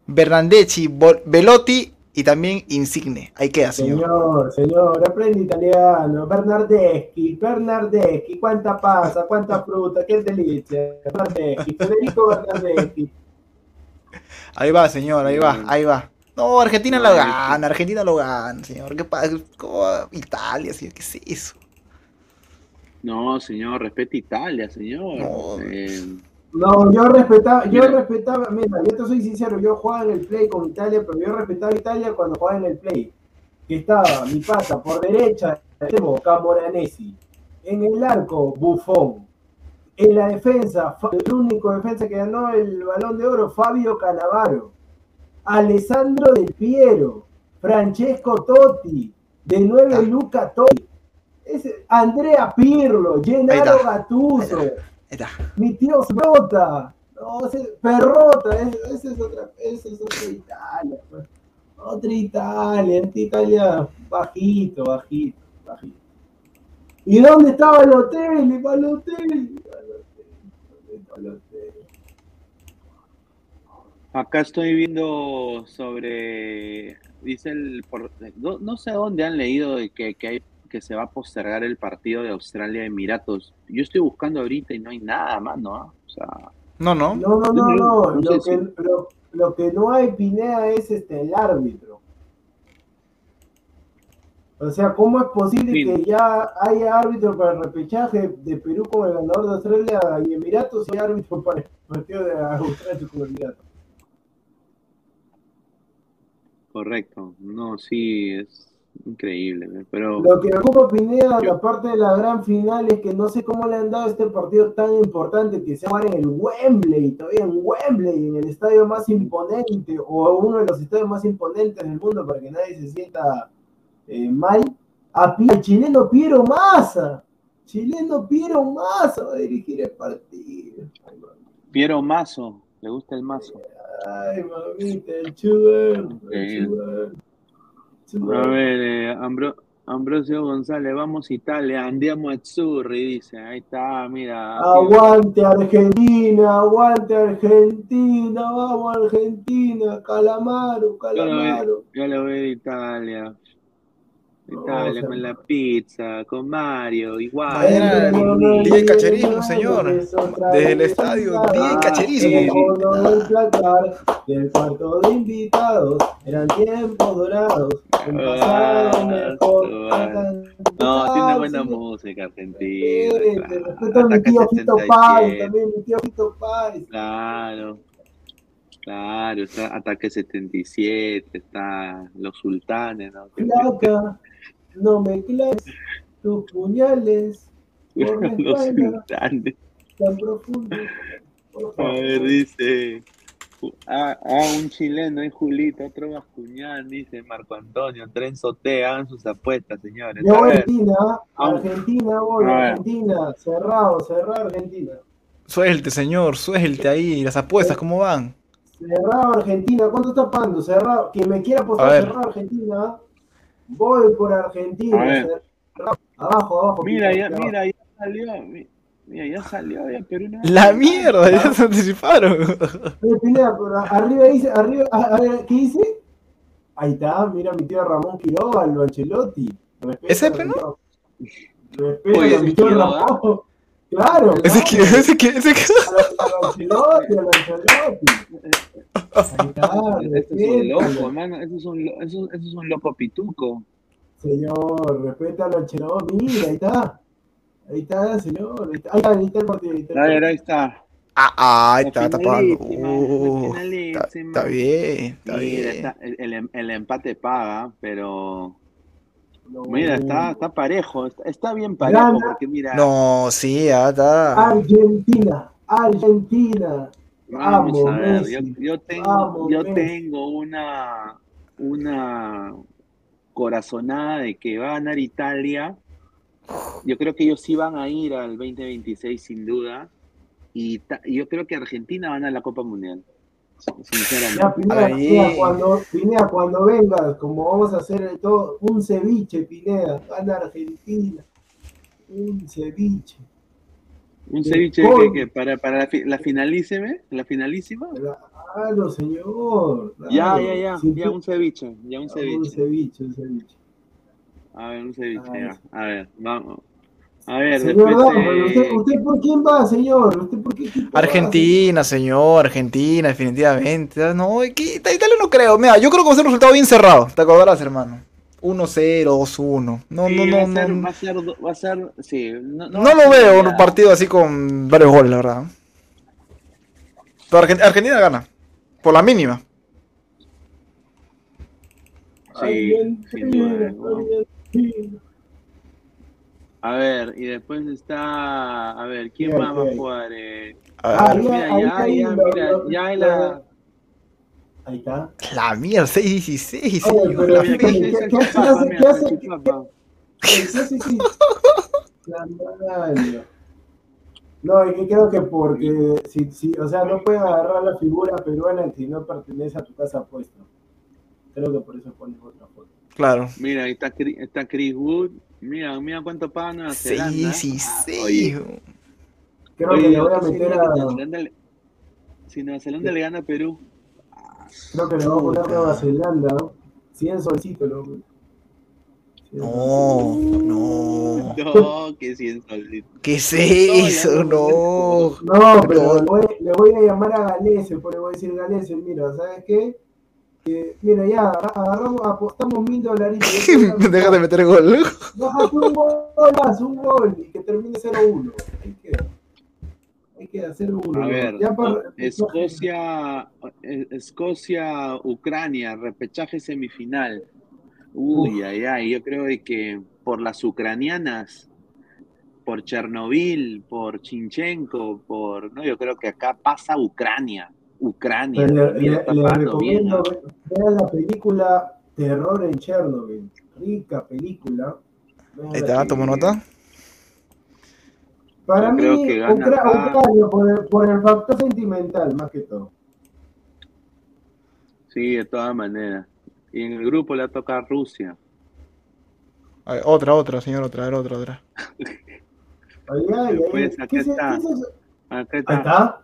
Bernardeschi, Bo- Velotti y también Insigne. Ahí queda, señor. Señor, señor, aprende italiano. Bernardeschi, Bernardeschi, cuánta pasa, cuánta fruta, qué delicia. Bernardeschi, Federico Bernardeschi. Ahí va, señor, ahí va, ahí va. No, Argentina lo gana, Argentina lo gana, señor. ¿Qué pasa? ¿Cómo va? Italia, señor, ¿qué es eso? No, señor, respete Italia, señor. No. Eh, No, yo respetaba, yo Mira. respetaba, mira, yo te soy sincero, yo jugaba en el play con Italia, pero yo respetaba a Italia cuando jugaba en el play. Que estaba mi pata por derecha, tenemos Camoranesi. En el arco, Buffon. En la defensa, el único defensa que ganó el balón de oro, Fabio Canavaro. Alessandro Del Piero. Francesco Totti. De nueve, Ah. Luca Totti. Ese- Andrea Pirlo, Gennaro. Gattuso. Está. Mi tío Perrota. No, ese- Perrota, es- esa es otra, esa es otra Italia. pues. Otra Italia, esta Italia bajito, bajito, bajito. ¿Y dónde estaba el hotel? ¿Y para el hotel? Para el hotel. Acá estoy viendo sobre, dice el, por- no, no sé dónde han leído de que, que, hay, que se va a postergar el partido de Australia Emiratos. Yo estoy buscando ahorita y no hay nada más, ¿no? O sea, No, no. No, no, no, no. No sé Lo si- que, lo, lo que no hay, Pineda, es este, el árbitro. O sea, ¿cómo es posible Sí. que ya haya árbitro para el repechaje de Perú con el ganador de Australia y Emiratos y árbitro para el partido de Australia con Emiratos? correcto. No, sí, es increíble, pero Lo que ocupa Pineda, Yo- aparte de la gran final, es que no sé cómo le han dado este partido tan importante que se va en el Wembley, todavía en Wembley, en el estadio más imponente, o uno de los estadios más imponentes del mundo, para que nadie se sienta eh, mal, a al chileno Piero Massa. Chileno Piero Massa va a dirigir el partido. Ay, Piero Mazo, ¿le gusta el mazo? Ay, mamita, el chuber, el chuber. A ver, eh, Ambro- Ambrosio González, vamos Italia, andiamo azzurri, dice, ahí está, mira. Aguante Argentina, aguante Argentina, vamos Argentina, Calamaro, Yo le voy, Calamaro. yo le voy a Italia. Italia con la pizza, con Mario, igual. Mañana el del no, cacherismo, señor. Desde el estadio, del cacherismo. Sí. Con el placar del cuarto de invitados, eran tiempos dorados, un pasado mejor. Ah, No, tiene buena música Argentina. A mi Ataque tío Fito Páez, 77, también mi tío Fito Páez. Claro. Claro, está Ataque 77, está Los Sultanes, ¿no? Placa, no me claves tus puñales por la Los espalda tan profundo. A ver, dice. Ah, ah, un chileno y Julito, otro Bascuñán, dice Marco Antonio, Tren Soté, hagan sus apuestas, señores. Yo A voy a ver, Argentina. Argentina, voy, A. Argentina, cerrado, cerrado Argentina. Suelte, señor, suelte ahí. Las apuestas, ¿cómo van? Cerrado Argentina, ¿cuánto está pagando? Cerrado. Quien me quiera apostar cerrado Argentina, voy por Argentina. A ver. cerrado. Abajo, abajo. Mira, ya, abajo. mira, ya salió. mi- Mira, ya salió, ya Perú no. La mierda, ya se anticiparon. Oye, Pineda, pero arriba dice, arriba, a, a ver, ¿qué dice? Ahí está, mira mi tío Ramón Quiroga, lo Ancelotti. Respeta ¿Ese a pe, mi no? tío- Respeta Oye, a mi tío. Ramón. Claro, Ese claro. que, ese que, ese que. Ancelotti, Ancelotti. Ahí está, Ese es un loco, respétalo. hermano. Es un, eso, eso es un loco pituco. Señor, respeta a Ancelotti. Mira, ahí está. Ahí está, señor. Ahí está, ahí está, ahí está el partido. ahí está ahí está. Ah, ah, ahí está tapando. Uh, está, está bien, está Mira, bien. está- el, el em- el empate paga, pero No. mira, está, está parejo, está, está bien parejo, Gana. porque mira, No, sí, ya está. Argentina, Argentina. Vamos a ver, Messi. yo, yo tengo, Vamos, yo Messi. tengo una, una corazonada de que va a ganar Italia. Yo creo que ellos sí van a ir al 2026 sin duda. Y yo creo que Argentina va a ganar la Copa Mundial. Sinceramente. Ya, Pineda, cuando, Pineda, cuando vengas, como vamos a hacer todo, un ceviche, Pineda, gana Argentina. Un ceviche. Un ceviche que, que para, para la, fi- la finalísima, la finalísima. Claro, señor. Ya, claro. ya, ya, Sin ya un ceviche, ya un Un ceviche. ceviche, un ceviche. A ver, un ceviche, Ah, ya. A ver, vamos. A ver, Señor Dama, ¿usted, eh, ¿usted por quién va, señor? ¿Usted por qué equipo va, Argentina, señor, Argentina, definitivamente. Ah, No, aquí, Italia no creo. Mira, yo creo que va a ser un resultado bien cerrado. Te acordarás, hermano. 1-0, 2-1. No, sí, no, va, no, a ser, no. va a ser, va a ser, sí. No, No a lo veo un partido así con varios goles, la verdad. Pero Argen- Argentina gana. Por la mínima. Sí. Argentina, ¿no? Argentina. A ver, y después está, a ver, ¿quién ¿Qué hay, más va a jugar? Eh, A ver, mira, ya, ya, mira, ya en la, Ahí está. la mierda, 6-16. Oye, pero ¿qué- qué- hace- qué hace- salchipapa. Sí, sí, sí. No, y que creo que porque, si, si, o sea, no puedes agarrar la figura peruana si no pertenece a tu casa puesto. Creo que por eso pones otra foto. Claro. Mira, ahí está, Chris- está Chris Wood. Mira, mira cuánto pagan Nueva Zelanda. 6-16. Oye, Creo oye, que le voy a ¿qué meter a. Si Nueva Zelanda le gana a Perú. Creo que le voy a poner. Nueva Zelanda. 100 solcitos, ¿no? 100 No, solcitos. no. No, que si es solito. ¿Qué es eso? No. No, pero No. le voy, le voy a llamar a Galese, pues le voy a decir Galese, mira, ¿sabes qué? Que, mira, ya, agarramos, apostamos mil dolaritos. Deja de meter gol. Bájate un gol más, un gol, y que termine 0-1. Hay que, hay que hacer uno. A ver, ya para- Escocia, eh, Escocia, Ucrania, repechaje semifinal. Uy, ay, ay, yo creo de que por las ucranianas, por Chernobyl, por Chinchenko, por, no, yo creo que acá pasa Ucrania, Ucrania. Le, recomiendo ¿no? vean la película Terror en Chernobyl. Rica película. Ahí está, tomo nota. Para Yo mí, creo que Ucra-. Ucrania, por el, por el factor sentimental, más que todo. Sí, de todas maneras. Y en el grupo le toca a Rusia. A ver, otra, otra, señor, otra, a ver, otra, otra. Ay, ay, ay, Después, ¿qué acá es- está. qué es eso? Acá Ahí está. está.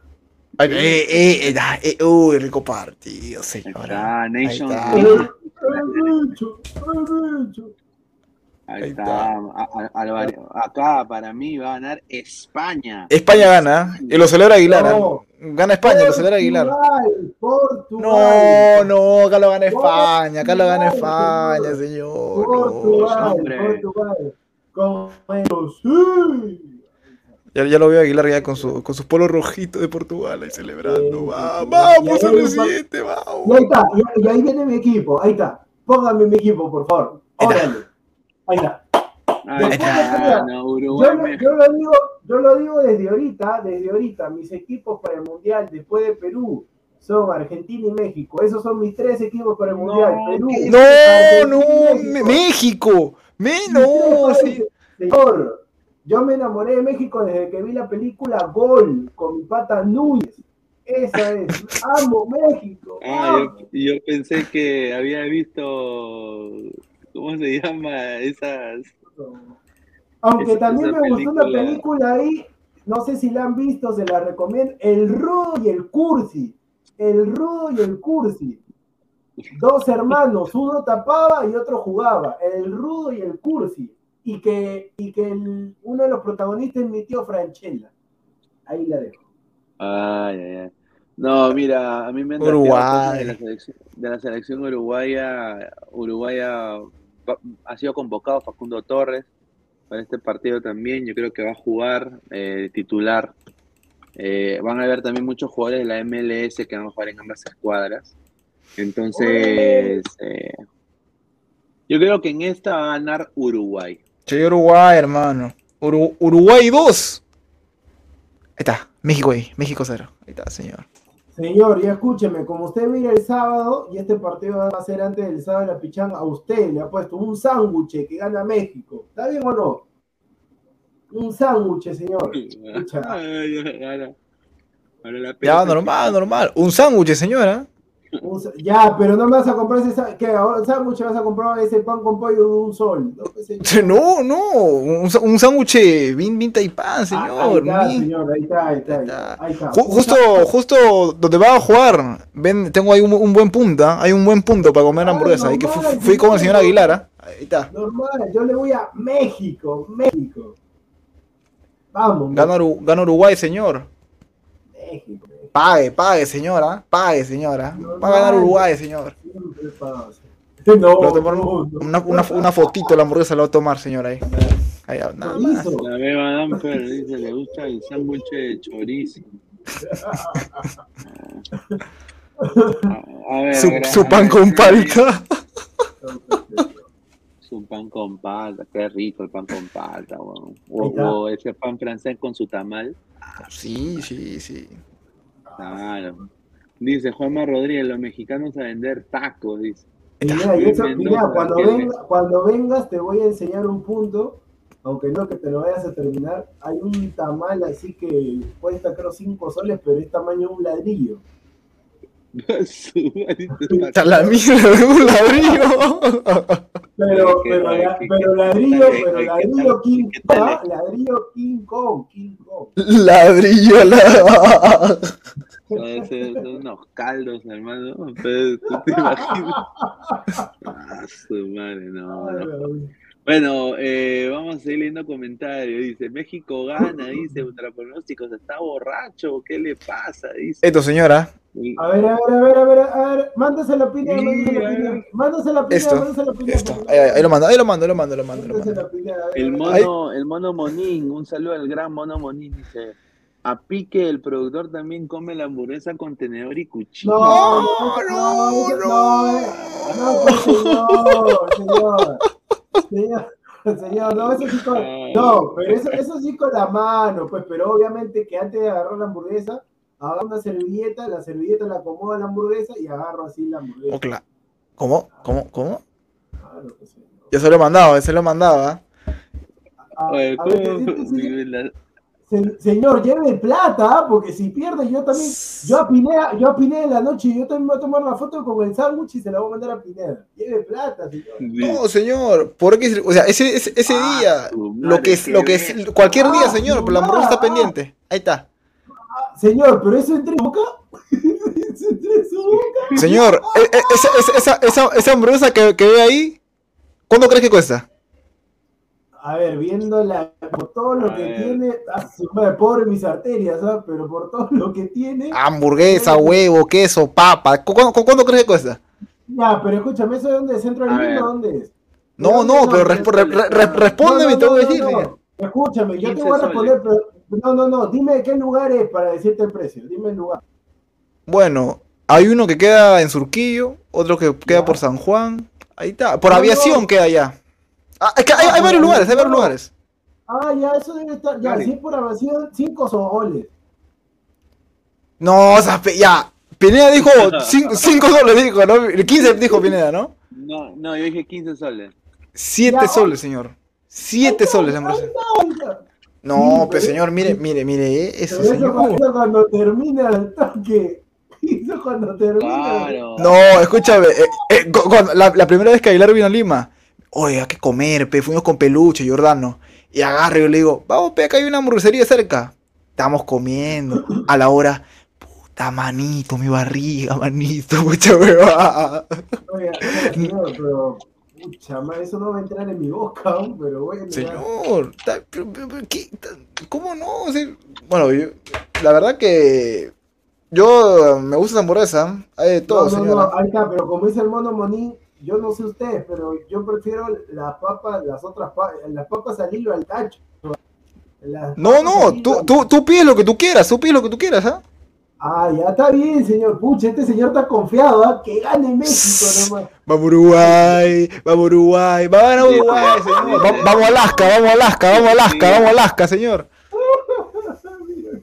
Eh, eh, eh, ah, eh, uy, rico partido, Ahí señora. está, Nations está. Bicho, el bicho. Ahí Ahí está. está. A- a- Álvaro. Acá para mí va a ganar España. España gana, y lo celebra Aguilar. ¿ah? No. Gana España, lo celebra Aguilar. Portugal, Portugal. No, no, acá lo gana España, acá lo gana Portugal, España, señor. no. Portugal, hombre. Portugal. Sí. Ya, ya lo veo a Aguilar ya con su, con su polo rojito de Portugal ahí celebrando. Sí, Va- sí, sí. vamos, Y ahí R7, vamos. está, y, ahí viene mi equipo, ahí está. Póngame mi equipo, por favor. Órale. Ahí está. Ahí Después está, de- no, Yo, Uruguay, lo- México. yo lo digo, yo lo digo desde ahorita, desde ahorita. Mis equipos para el Mundial después de Perú son Argentina y México. Esos son mis tres equipos para el Mundial. Perú. No, Argentina no, México. Me, no, sí. Señor, Yo me enamoré de México desde que vi la película Gol con mi pata Núñez. Esa es. Amo México. Ah, amo. yo, yo pensé que había visto, ¿cómo se llama? Esas... Aunque esa- también esa me gustó una película- ahí, no sé si la han visto, se la recomiendo. El Rudo y el Cursi. El Rudo y el Cursi. Dos hermanos, uno tapaba y otro jugaba. El Rudo y el Cursi. Y que, y que el- uno de los protagonistas es mi tío Franchella. Ahí la dejo. Ay, ay, ay. No, mira, a mí me han Uruguay. de la selección, de la selección uruguaya. Uruguaya va- ha sido convocado Facundo Torres para este partido también. Yo creo que va a jugar eh, titular. Eh, van a haber también muchos jugadores de la MLS que van a jugar en ambas escuadras. Entonces, eh, yo creo que en esta va a ganar Uruguay. Che, Uruguay, hermano. Uru- Uruguay 2. Ahí está. México ahí. México 0. Ahí está, señor. Señor, ya escúcheme, como usted mira el sábado, y este partido va a ser antes del sábado de la pichanga, a usted le ha puesto un sándwich que gana México. ¿Está bien o no? Un sándwich, señor. Ahora- la Ya, normal, normal. Un sándwich, señora. Ya, pero no me vas a comprar ese ¿qué? Ahora sándwich vas a comprar ese pan con pollo de un sol. No, pues, señor. No, no. Un, un sándwich bien, bien taipán, Ah, ahí señor. está, señor, ahí está, ahí está. Ahí Ahí está. está. Ahí está. Ju- Un Justo, justo donde va a jugar, ven, tengo ahí un, un buen punta, hay un buen punto para comer Ah, hamburguesa. Ahí que fui con el señor señor. Aguilar, ¿ah? Ahí está. Normal, yo le voy a México, México. Vamos, gana Uruguay, señor. México. Pague, pague, señora. Pague, señora. Va a ganar Uruguay, señor. No, tomar una, una, una fotito la hamburguesa, la voy a tomar, señor, ahí. Ahí, nada más. La beba Danfer dice, le gusta el sándwich de chorizo. A, a ver, Su, pan con palta. Su pan con palta, qué rico el pan con palta, O, o ese pan francés con su tamal. Sí, sí, sí. Claro. Dice Juanma Rodríguez, los mexicanos a vender tacos, dice. Mira, y eso- Mendoza, mira, cuando, venga- cuando vengas te voy a enseñar un punto, aunque no que te lo vayas a terminar. Hay un tamal así que cuesta creo 5 soles, pero es tamaño un ladrillo. Está la mierda de un ladrillo. Pero, pero, la- ladrillo, pero qué- ladrillo King Kong, ¿ah? ladrillo King Kong, King Kong. Ladrillo, la... Son, son unos caldos, hermano. Pero, ¿tú te imaginas? Ah, su madre, no, no. Bueno, eh, vamos a seguir leyendo comentarios. Dice, México gana, dice, ultra pronósticos, está borracho, ¿qué le pasa? Dice. Esto, señora. Y- A ver, a ver, a ver, a ver, a ver, mándase la piña, mándase la piña, mándase la piña, Esto, mándase la piña. Esto. Ahí, ahí, ahí lo mando, ahí lo mando, ahí lo mando, ahí lo mando, ahí lo mando. piña, ver, El mono, el mono Monín, un saludo al gran mono Monín, dice. A Pique, el productor también come la hamburguesa con tenedor y cuchillo. No, no, no, no, no, eh, no, señor, señor, señor, señor, no, eso sí con, no, pero eso, eso sí con la mano, pues, pero obviamente que antes de agarrar la hamburguesa, agarro una servilleta, la servilleta la acomodo a la hamburguesa y agarro así la hamburguesa. Oh, cla- ¿Cómo? ¿Cómo? ¿Cómo? Claro que sí. Yo se lo he mandado, se lo he mandado, ¿ah? A- Oye, a ver, ¿cómo? sí, sí, sí. La- Se- señor, lleve plata, ¿ah? porque si pierde, yo también, yo a Pineda, yo a Pineda en la noche, yo también voy a tomar la foto con el sándwich y se la voy a mandar a Pineda. Lleve plata, señor. No, señor, ¿por qué? O sea, ese, ese, ese Ah, día, lo que es, lo que es, cualquier día, Ah, señor, pero la hamburguesa está pendiente. Ahí está. Señor, pero eso entre boca. eso entre su boca. Señor, e- e- esa, esa, esa, esa, esa hamburguesa que, que ve ahí, ¿cuánto crees que cuesta? A ver, viendo la, por todo lo A que ver. tiene, ah, pobre mis arterias, ¿ah? pero por todo lo que tiene. Hamburguesa, huevo, queso, papa. ¿Cu- ¿Cuánto, cu- cuánto crees que cuesta? Ya, pero escúchame, ¿eso de dónde es? ¿Centro del ver. ¿Dónde es? No, ¿De dónde no, pero resp- re- re- re- respóndeme y te voy a decir. Escúchame, yo te 15 voy a responder, pero no, no, no, dime de qué lugar es para decirte el precio, dime el lugar. Bueno, hay uno que queda en Surquillo, otro que queda Ya. por San Juan. Ahí está. Por No, aviación no. queda allá. Ah, es que hay, hay varios lugares, hay varios lugares. Ah, ya, eso debe estar, ya, si es por evasión, cinco soles. No, o sea, pe- ya. Pineda dijo 5 soles, dijo, ¿no? 15 dijo Pineda, ¿no? No, no, yo dije 15 soles. 7 Ya, soles, señor. 7 soles la hamburguesa. No, Sí, pues pero- señor, mire, mire, mire, eh, eso, Pero eso señor. cuando, cuando termina el toque. Eso cuando termina. Claro. No, escúchame, eh, eh, la, la primera vez que Aguilar vino a Lima, oye, hay que comer, pe, fuimos con peluche, Jordano, y agarro y yo le digo, vamos, pe, acá hay una hamburguesería cerca. Estamos comiendo, a la hora, puta manito, mi barriga, manito, mucha huevada. Oiga, oiga, señor, pero. Pucha, ma, eso no va a entrar en mi boca, aún, pero bueno. Señor, ta- pero- pero- pero ¿qué? Ta- ¿cómo no? O sea, bueno, yo- la verdad que yo me gusta esa hamburguesa, hay de todo, no, no, señora. no, ahí está, pero como dice el mono Monín, yo no sé ustedes, pero yo prefiero las papas, las otras papas, las papas al hilo al tacho. Las No, no, tú, tú, tú pides lo que tú quieras, tú pides lo que tú quieras, ¿ah? Ah, ya está bien, señor. Pucha, este señor está confiado, ¿ah? Que gane México nomás. Vamos Uruguay, vamos Uruguay, va a ganar Uruguay, señor. Va- vamos a Alaska, vamos a Alaska, vamos a Alaska, vamos a Alaska, señor.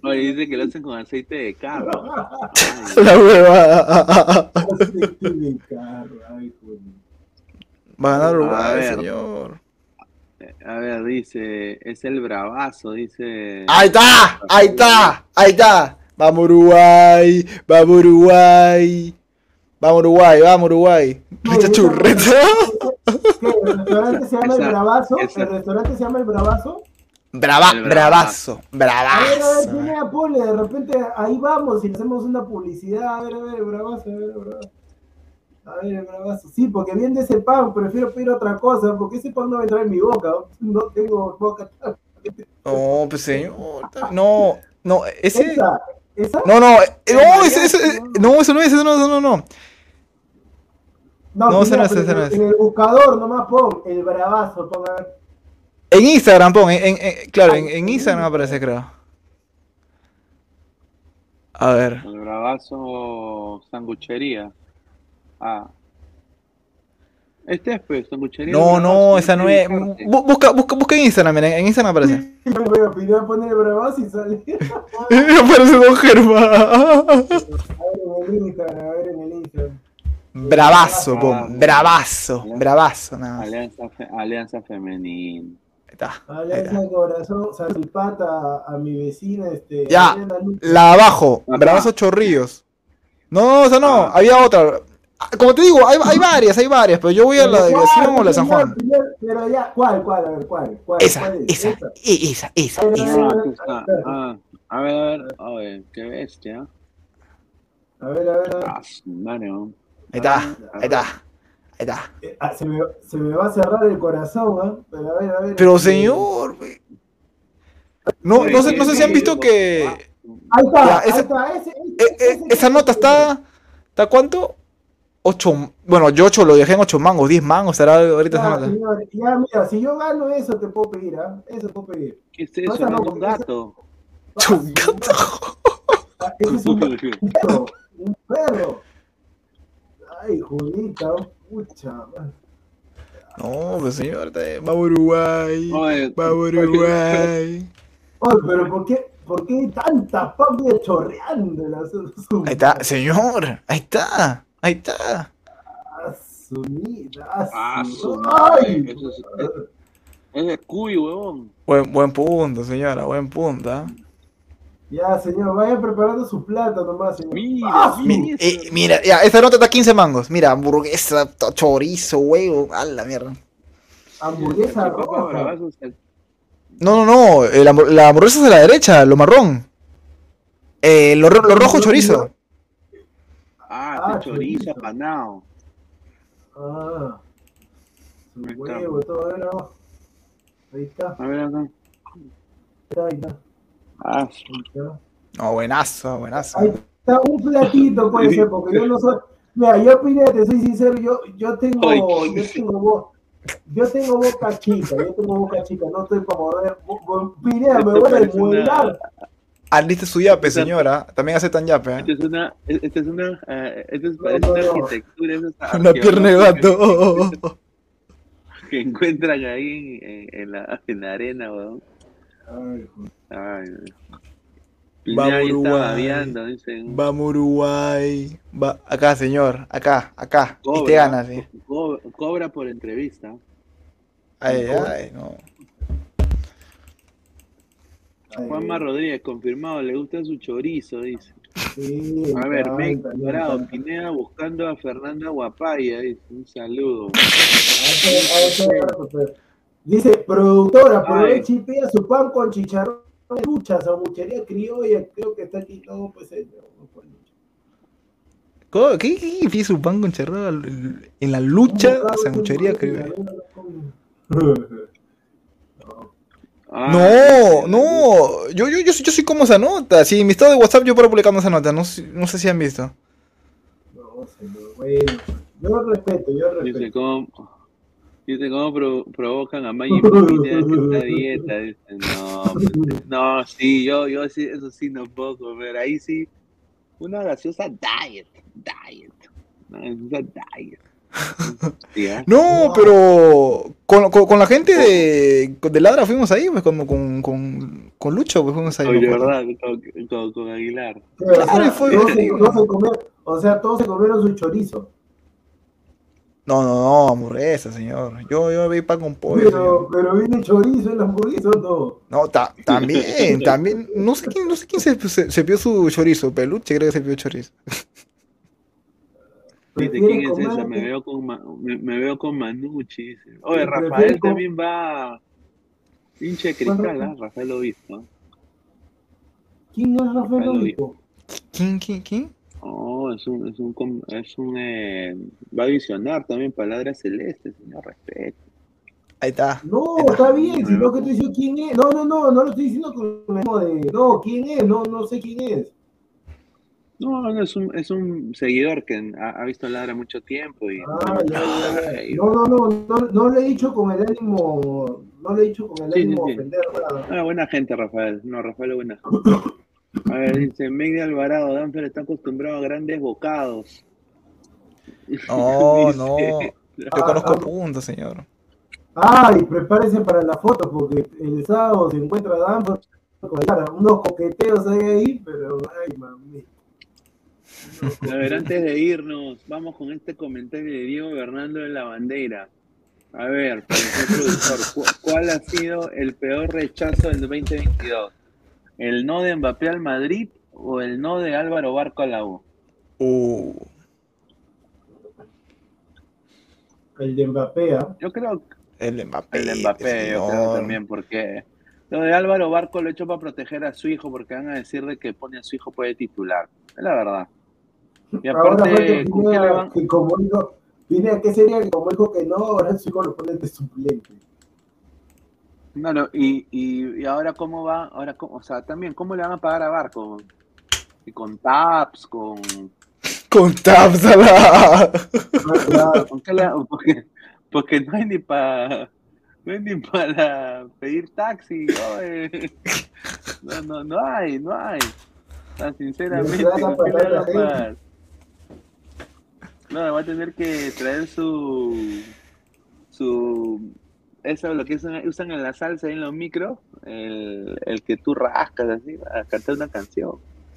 Oye, dice que lo hacen con aceite de carro. La huevada. Aceite de carro, ay, joder. Va a ganar A Uruguay, ver. señor. A ver, dice, es el bravazo, dice. Ahí está, ahí está, ahí está. Vamos Uruguay, vamos Uruguay. Vamos Uruguay, vamos Uruguay. Richa churreta. ¿El restaurante se llama Esa- El Bravazo? esa- ¿El restaurante se llama El Bravazo? Brava, El bravazo, A ver, a ver, bravazo. Apole, de repente ahí vamos y le hacemos una publicidad. A ver, a ver, Bravazo, a ver, Bravazo. A ver, el Bravazo. Sí, porque bien de ese pan, prefiero pedir otra cosa, porque ese pan no va a entrar en mi boca. No tengo boca. No, pues señor. No, no, ese. Esa, esa. No, no, eh, no, ese, ese, no, eso no es, eso no, eso no, no. No, ese mira, no es, ese no en- es. En el buscador nomás pon el bravazo, pon a ver. En Instagram, pon, en, en- en- claro, en, en Instagram aparece, creo. A ver. El bravazo sanguchería. Ah. Este es, pues, sanguchería. No, no, Bravazo, esa no es. Busca, busca, busca en Instagram, miren, en Instagram aparece. Me voy a pedir a poner el bravazo y sale. aparece Don Germán. A ver en el Instagram, a ver en el Instagram. Bravazo, pon, bravazo, bravazo, nada más. Ahí Alianza, fe- Alianza Femenina. está. Alianza de corazón, salpata a mi vecina, este. Ya. La abajo. Bravazo Chorrillos. No, esa no, Ah. había otra. Como te digo, hay, hay varias, hay varias, pero yo voy a la de ¿Cuál, Viación o la de San? Juan. Pero ya, ¿cuál, cuál? A ver, ¿cuál? ¿Cuál, Esa, cuál es? esa, e- esa, esa, A ver, esa. a Ah, ver. Ah, a ver, a ver. Oye, qué bestia. A ver, a ver. a ver. Ah. Ahí está, ahí está, ahí está. Eh, ah, se, me, se me va a cerrar el corazón, ¿ah? Pero a ver, a ver. Pero este, señor, güey. no, no, sé, no sé si han visto que Ahí está, Ya, ahí esa- está. Ese, ese, eh, eh, ese- esa nota está, ¿está cuánto? 8, bueno, yo 8 lo dejé en 8 mangos, 10 mangos, será ahorita Ya, nota. señor, ya, mira, si yo gano eso, te puedo pedir, ¿ah? Eso te puedo pedir. ¿Qué es eso? no, ¿No es un gato? Chungato. Ah, Ese es un perro, un perro. Ay, Julita, pucha. man. No, pues señor, te- vamos Uruguay, Oye, vamos oye, Uruguay. Ay, pero ¿por qué, por qué tantas papas chorreando las Ahí está, señor, ahí está, ahí está. Ah, su Ay, eso es- Es de cuy, huevón. Buen, buen punto, señora, buen punto. ¿ah? Ya, señor, vaya preparando su plato nomás, señor. Mira, Ah, Mi- eh, mira, ya, esta nota está 15 mangos. Mira, hamburguesa, to- chorizo, huevo, a la mierda. hamburguesa ¿Qué papa roja. es No, no, no, la hamburguesa es de la derecha, lo marrón. Eh, lo, lo rojo chorizo. Ah, chorizo chorizo. apanado. Ah, su Ahí está. huevo, todo era. Ahí está, A ver acá. ahí está, ahí está. Ah, está. No, buenazo, buenazo. Ahí está un platito, puede ser, porque yo no soy. Mira, yo, Pineda, te soy sincero, yo, yo tengo, Ay. yo tengo voz. Yo tengo boca chica, yo tengo boca chica, no estoy para morder. Pineda, me voy a desmuelar. Aliste su yape, señora. También aceptan yape. ¿eh? Esta es una, esta es una, eh, esta es, No, es no, una no. arquitectura, Una pierna de gato. Que encuentran ahí en, en, en la, en la arena, weón. Ay, Ay, weón. Vamos, Uruguay. dicen. Vamos Uruguay. Va, acá, señor. Acá, acá. Y te Cobra, ganas, sí. co- cobra por entrevista. Ay, ay, no. Juanma Rodríguez, confirmado, le gusta su chorizo, dice. Sí, A ver, Meg me Dorado. Pineda buscando a Fernanda Guapaya, dice. Un saludo. A ese- a ese rato, pues. Dice, productora, aprovecha y pida su pan con chicharrón de lucha, sanguchería criolla, creo que está aquí todo, pues, eh, lucha. ¿Cómo? ¿Qué? ¿Qué? ¿Pide su pan con charrada en la lucha? Sanguchería, chicharrón, Ah, No, no, yo, yo, yo, yo sí como esa nota. Sí, en mi estado de WhatsApp yo paro publicando esa nota. No, sé- no sé si han visto. No, señor, bueno, yo respeto, yo Dice respeto. cómo, dice cómo pro- provocan a Maggie Pineda que está a dieta. Dice, no, no, sí, yo, yo sí, eso sí no puedo comer. Ahí sí, una gaseosa diet, diet, una gaseosa diet. ¿Eh? No, pero con, con, con la gente de, de Ladra fuimos ahí, pues como con, con, con Lucho, pues fuimos ahí. Oye, verdad, con, con- con Aguilar. Sí, o sea, Claro, fue- todos se- todos se comer- o sea, todos se comieron su chorizo. No, no, no, hamburguesa, señor. Yo, yo vi pan con pollo. Pero, pero viene chorizo en la hamburguesa no. No, ta- también, también. No sé quién, no sé quién se, se, se pidió su chorizo. Peluche creo que se pidió chorizo. Dice, ¿quién es comer esa? Me veo con, Ma- me, me veo con Manucci. dice. Oye, Rafael también va. Hinche de cristal, ¿ah? Rafael lo visto. ¿Quién es Rafael Rafael Obispo? ¿Quién, quién, quién? Oh, es un, es un, com- es un, eh, va a visionar también palabras celestes, señor, respeto. Ahí está. No, está bien, sino que estoy diciendo quién es. No, no, no, no lo estoy diciendo con el de. No, ¿quién es? No, no sé quién es. No, no, es un, es un seguidor que ha, ha visto Ladra mucho tiempo y Ah, ya, ya, No, no, no, no, no lo he dicho con el ánimo. No lo he dicho con el Sí, ánimo de sí. ofender nada. Ah, buena gente, Rafael. No, Rafael es buena gente. A ver, dice Meg Alvarado, Danfer está acostumbrado a grandes bocados. No, Dice- no. Yo Ah, conozco ah. puntos, señor. Ay, prepárense para la foto porque el sábado se encuentra Danford con. Unos coqueteos hay ahí, pero ay, mami. A ver, antes de irnos, vamos con este comentario de Diego Bernardo de la Bandera. A ver, productor, ¿cu- ¿cuál ha sido el peor rechazo del 2022? ¿El no de Mbappé al Madrid o el no de Álvaro Barco a la U? Uh, El de Mbappé, ¿ah? Yo creo que el de Mbappé. el de Mbappé, yo creo también, porque lo de Álvaro Barco lo he hecho para proteger a su hijo, porque van a decir de que pone a su hijo puede titular. Es la verdad. Y Ahora aparte, ¿con qué le van? que como dijo, Pineda, ¿qué sería que como dijo que no, ahora su hijo lo pone de suplente? Claro, y, y, y ahora cómo va, ahora cómo- o sea, también cómo le van a pagar a Barco, y con taps, con, Con Tapsala. Ah, claro. ¿con qué le- porque, porque no hay ni para no hay ni para pedir taxi, oye. no, no, no hay, no hay, tan sinceramente, Le van a ¿con qué le van a la pagar? No, va a tener que traer su su eso lo que usan, usan en la salsa y en los micros, el, el que tú rascas así, a cantar una canción.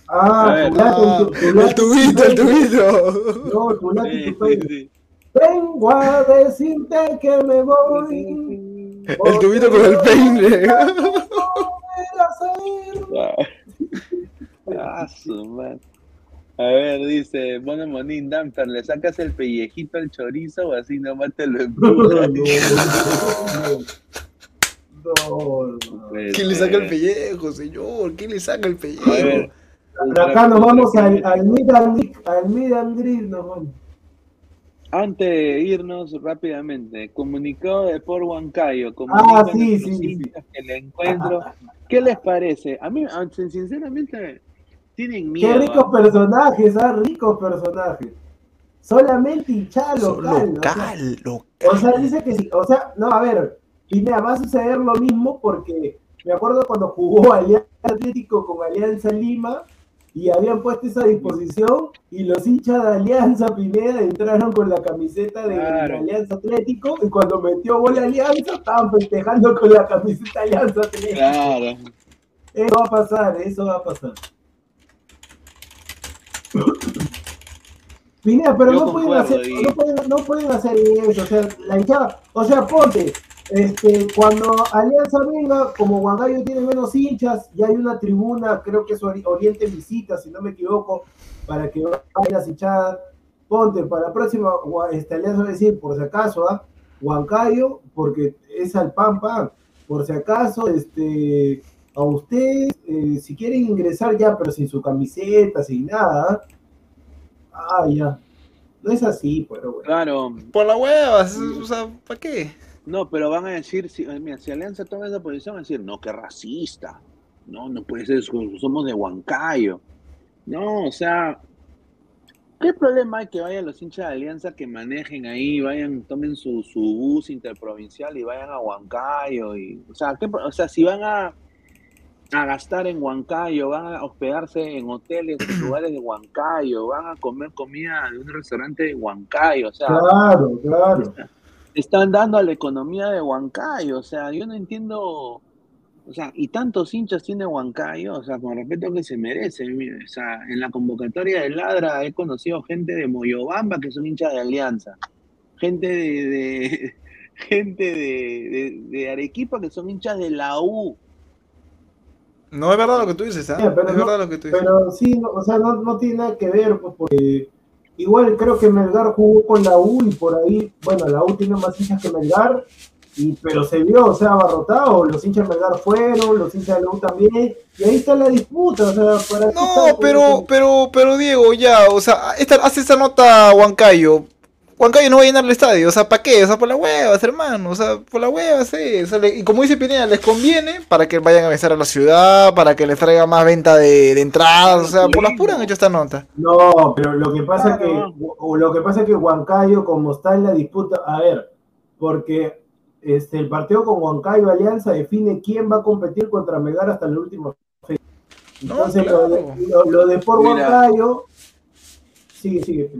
Ah, ver. tu tu El tubito, tu el tubito. No, tu Sí, sí, sí. Vengo a decirte que me voy. El tubito con el peine. Ah, su madre. A ver, dice Mono Monín Damper, ¿le sacas el pellejito al chorizo o así nomás te lo empujas? No, no. Puede ¿Quién le saca el pellejo, señor? ¿Quién le saca el A pellejo? ver. Acá nos vamos al, al Greet, al and nos vamos. Antes de irnos rápidamente, comunicado de por Huancayo, Ah, comunica sí, sí, sí. que encuentro. ¿Qué les parece? A mí, a- sinceramente, tienen Qué miedo. ricos ¿ah? personajes, ah, ricos personajes. Solamente hinchada local. o sea, local. O sea, dice que sí. O sea, no, a ver, Pinea, va a suceder lo mismo porque me acuerdo cuando jugó Alianza Atlético con Alianza Lima y habían puesto esa disposición y los hinchas de Alianza Pineda entraron con la camiseta de, Claro. de Alianza Atlético y cuando metió gol Alianza estaban festejando con la camiseta Alianza Atlético. Claro. Eso va a pasar, eso va a pasar. Pineda, pero no pueden, hacer, y- no, pueden, no pueden hacer eso, o sea, la hinchada, o sea, ponte, este, cuando Alianza venga, como Huancayo tiene menos hinchas, ya hay una tribuna, creo que es Ori- Oriente Visita, si no me equivoco, para que vayan las hinchadas. Ponte, para la próxima, este, Alianza va a decir, por si acaso, ¿ah? Huancayo, porque es al pan pan. Por si acaso, este, a ustedes, eh, si quieren ingresar ya, pero sin su camiseta, sin nada, ah, ya. No es así, pero bueno. Claro, Por la hueva, o sea, ¿para qué? no, pero van a decir, si, eh, mira, si Alianza toma esa posición, van a decir, no, qué racista. No, no puede ser, somos de Huancayo. No, o sea, ¿qué problema hay que vayan los hinchas de Alianza que manejen ahí, vayan, tomen su, su bus interprovincial y vayan a Huancayo? Y, o, sea, ¿qué o sea, si van a, a gastar en Huancayo, van a hospedarse en hoteles, en lugares de Huancayo, van a comer comida de un restaurante de Huancayo, o sea, Claro, claro. están dando a la economía de Huancayo. O sea, yo no entiendo. O sea, y tantos hinchas tiene Huancayo, o sea, con respeto que se merece. O sea, en la convocatoria de Ladra he conocido gente de Moyobamba que son hinchas de Alianza. Gente de. de- gente de, de- de Arequipa que son hinchas de la U. No es verdad lo que tú dices, ¿ah? Sí, es no- verdad lo que tú dices. Pero sí, no, o sea, no, no tiene nada que ver, pues, porque igual creo que Melgar jugó con la U y por ahí, bueno, la U tiene más hinchas que Melgar, y, pero se vio, o sea, abarrotado, los hinchas de Melgar fueron, los hinchas de la U también, y ahí está la disputa, o sea, para No, pero, pero, pero Diego, ya, o sea, esta, hace esta nota Huancayo. Huancayo no va a llenar el estadio, o sea, ¿para qué? O sea, por las huevas, hermano, o sea, por las huevas, sí. O sea, le- y como dice Pineda, les conviene para que vayan a besar a la ciudad, para que les traiga más venta de, de entradas, o sea, por las puras han hecho esta nota. No, pero lo que pasa Claro. que o lo que pasa es que Huancayo, como está en la disputa, a ver, porque este el partido con Huancayo Alianza define quién va a competir contra Melgar hasta la última fecha. No, Entonces lo, de, lo, lo de por Mira. Huancayo, sigue, sigue.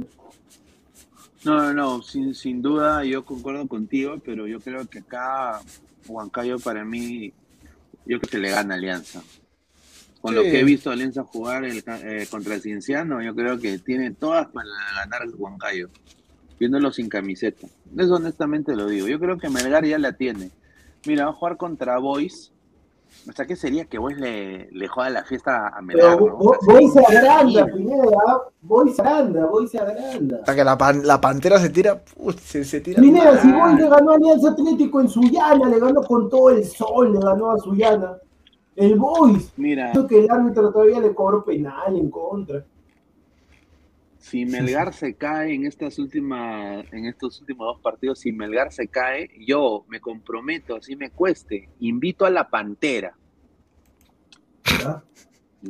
No, no, no, sin, sin duda yo concuerdo contigo, pero yo creo que acá Huancayo para mí, yo creo que le gana Alianza. Con lo que he visto a Alianza jugar el eh, contra el Cienciano, yo creo que tiene todas para ganar Huancayo, viéndolo sin camiseta. Eso honestamente lo digo. Yo creo que Melgar ya la tiene. Mira, va a jugar contra Boys. O sea, ¿qué sería que Boys le, le juega la fiesta a Melgar? Pero no? O sea, Boy se agranda. Pineda, Boy se agranda, Boy se agranda. Hasta que la, pan- la pantera se tira, put, se, se tira. Pineda, si Boy mal. le ganó a Alianza Atlético en Sullana, le ganó con todo el sol, le ganó a Sullana. El Boys, Mira, Creo que el árbitro todavía le cobró penal en contra. Si Melgar se cae en estas últimas, en estos últimos dos partidos, si Melgar se cae, yo me comprometo, así me cueste, invito a la Pantera. ¿ya?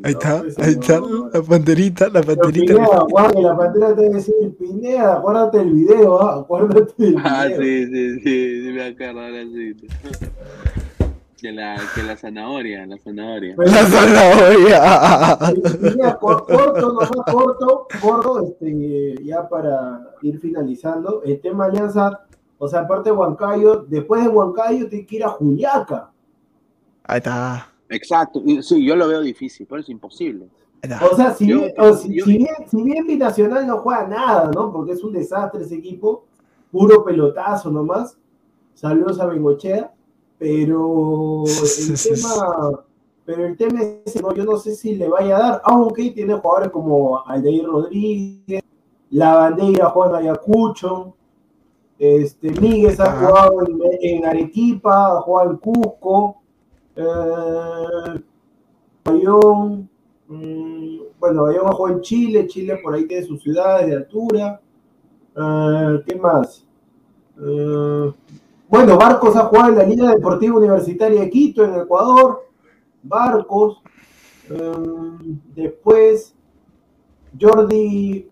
Ahí está, pues, ahí está, no, la panterita, la panterita. Pineda, guarda, la pantera te debe decir, Pineda, acuérdate el video, ¿ah? acuérdate del video. Ah, sí, sí, sí, sí, me acuerdo ahora sí. Que la, que la zanahoria, la zanahoria. La zanahoria. Cor- corto, nomás corto, corto, este, ya para ir finalizando, el tema Alianza, o sea, aparte de Huancayo, después de Huancayo tiene que ir a Juliaca. Ahí está. Exacto, sí, yo lo veo difícil, pero es imposible. O sea, si, Yo- bien, o si, yo- si bien, si bien Binacional no juega nada, ¿no? Porque es un desastre ese equipo, puro pelotazo nomás. Saludos a Bengochea, pero el tema, pero el tema es ese, ¿no? Yo no sé si le vaya a dar, aunque tiene jugadores como Aldeir Rodríguez, La Bandeira juega en Ayacucho, este, Míguez ha jugado en, en Arequipa, ha jugado en Cusco, eh, Bayón, mm, bueno, Bayón ha jugado en Chile, Chile por ahí tiene sus ciudades de altura. Eh, ¿Qué más? Eh, bueno, Barcos ha jugado en la Liga Deportiva Universitaria de Quito, en Ecuador. Barcos. Eh, después, Jordi,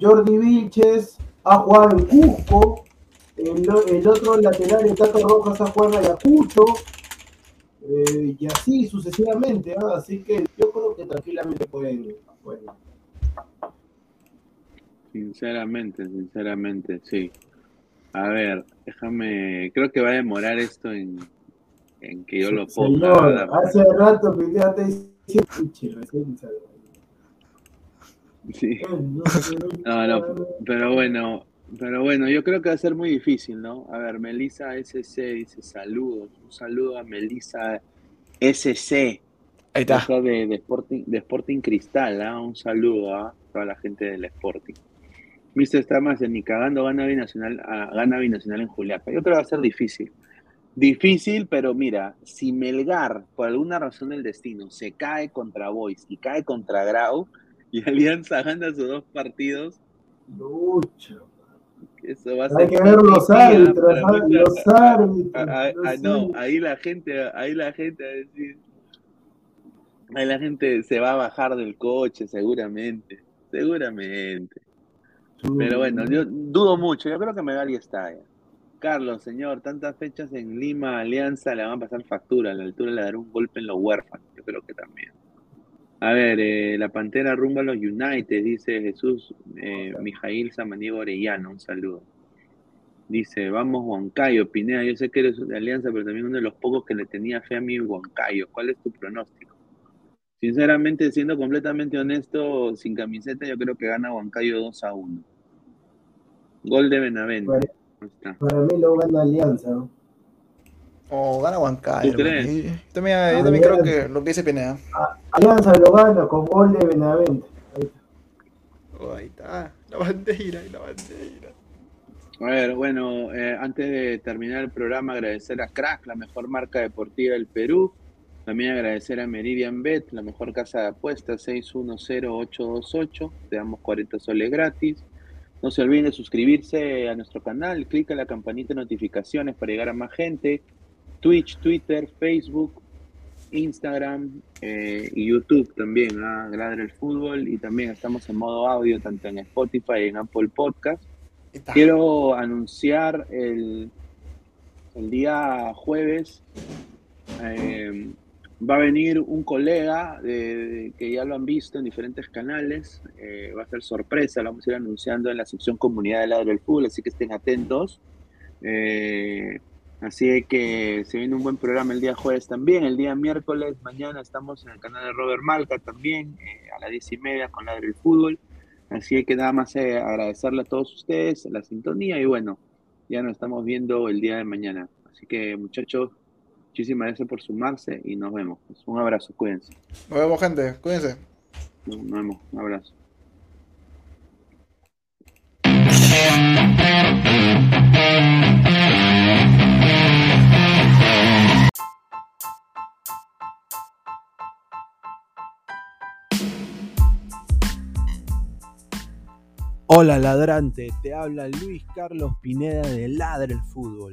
Jordi Vilches ha jugado en Cusco. El, otro lateral, el Tato Rojas, ha jugado en Ayacucho. Eh, y así sucesivamente. ¿ah? Así que yo creo que tranquilamente pueden. pueden. Sinceramente, sinceramente, sí. A ver, déjame, creo que va a demorar esto en, en que yo lo ponga. Señor, hace rato te "Puchi, recién salió". Sí. No, no, pero bueno, Pero bueno, yo creo que va a ser muy difícil, ¿no? A ver, Melissa SC dice saludos. Un saludo a Melissa SC. Ahí está. De, de Sporting, de Sporting Cristal, ¿ah? Un saludo a toda la gente del Sporting. Mister está más ni cagando gana binacional, ah, gana binacional en Juliaca. Yo creo que va a ser difícil. Difícil, pero mira, si Melgar, por alguna razón del destino, se cae contra Boys y cae contra Grau, y Alianza gana sus dos partidos, Lucho. eso va a Hay ser. que ver los árbitros, ¿ah? los árbitros. Ah, ah, ah, no, ahí la gente, ahí la gente va a decir, ahí la gente se va a bajar del coche seguramente, seguramente. Pero bueno, yo dudo mucho, yo creo que Megali está ya. Carlos, señor, tantas fechas en Lima, Alianza, le van a pasar factura, a la altura le dará un golpe en los huérfanos, yo creo que también. A ver, eh, la Pantera rumba a los United, dice Jesús eh, Mijail Samaniego Orellano, un saludo. Dice, vamos Huancayo, Pineda, yo sé que eres de Alianza, pero también uno de los pocos que le tenía fe a mi Huancayo. ¿Cuál es tu pronóstico? Sinceramente, siendo completamente honesto, sin camiseta, yo creo que gana Huancayo 2 a 1. Gol de Benavente. Para mí lo gana Alianza. ¿no? O gana Huancayo. ¿Tú crees? Y- Yo también, yo también creo que lo que dice Pineda. Alianza lo gana con gol de Benavente. Ahí está. Oh, ahí está. La bandera, la bandera. A ver, bueno, eh, antes de terminar el programa, agradecer a Crack, la mejor marca deportiva del Perú. También agradecer a Meridian Bet, la mejor casa de apuestas, 610828. Te damos 40 soles gratis. No se olviden de suscribirse a nuestro canal, clic en la campanita de notificaciones para llegar a más gente. Twitch, Twitter, Facebook, Instagram eh, y YouTube también, a Ladre el Fútbol. Y también estamos en modo audio, tanto en Spotify y en Apple Podcast. Quiero anunciar el, el día jueves. eh, va a venir un colega que ya lo han visto en diferentes canales. eh, va a ser sorpresa, lo vamos a ir anunciando en la sección comunidad de Ladro del Fútbol, así que estén atentos. Eh, así que se viene un buen programa el día jueves también. El día miércoles, mañana estamos en el canal de Robert Malca también, eh, a las diez y media con Ladro del Fútbol. Así que nada más eh, agradecerle a todos ustedes la sintonía y bueno, ya nos estamos viendo el día de mañana. Así que muchachos, muchísimas gracias por sumarse y nos vemos. Un abrazo, cuídense. Nos vemos, gente. Cuídense. Nos nos vemos, un abrazo. Hola ladrante, te habla Luis Carlos Pineda de Ladre el Fútbol.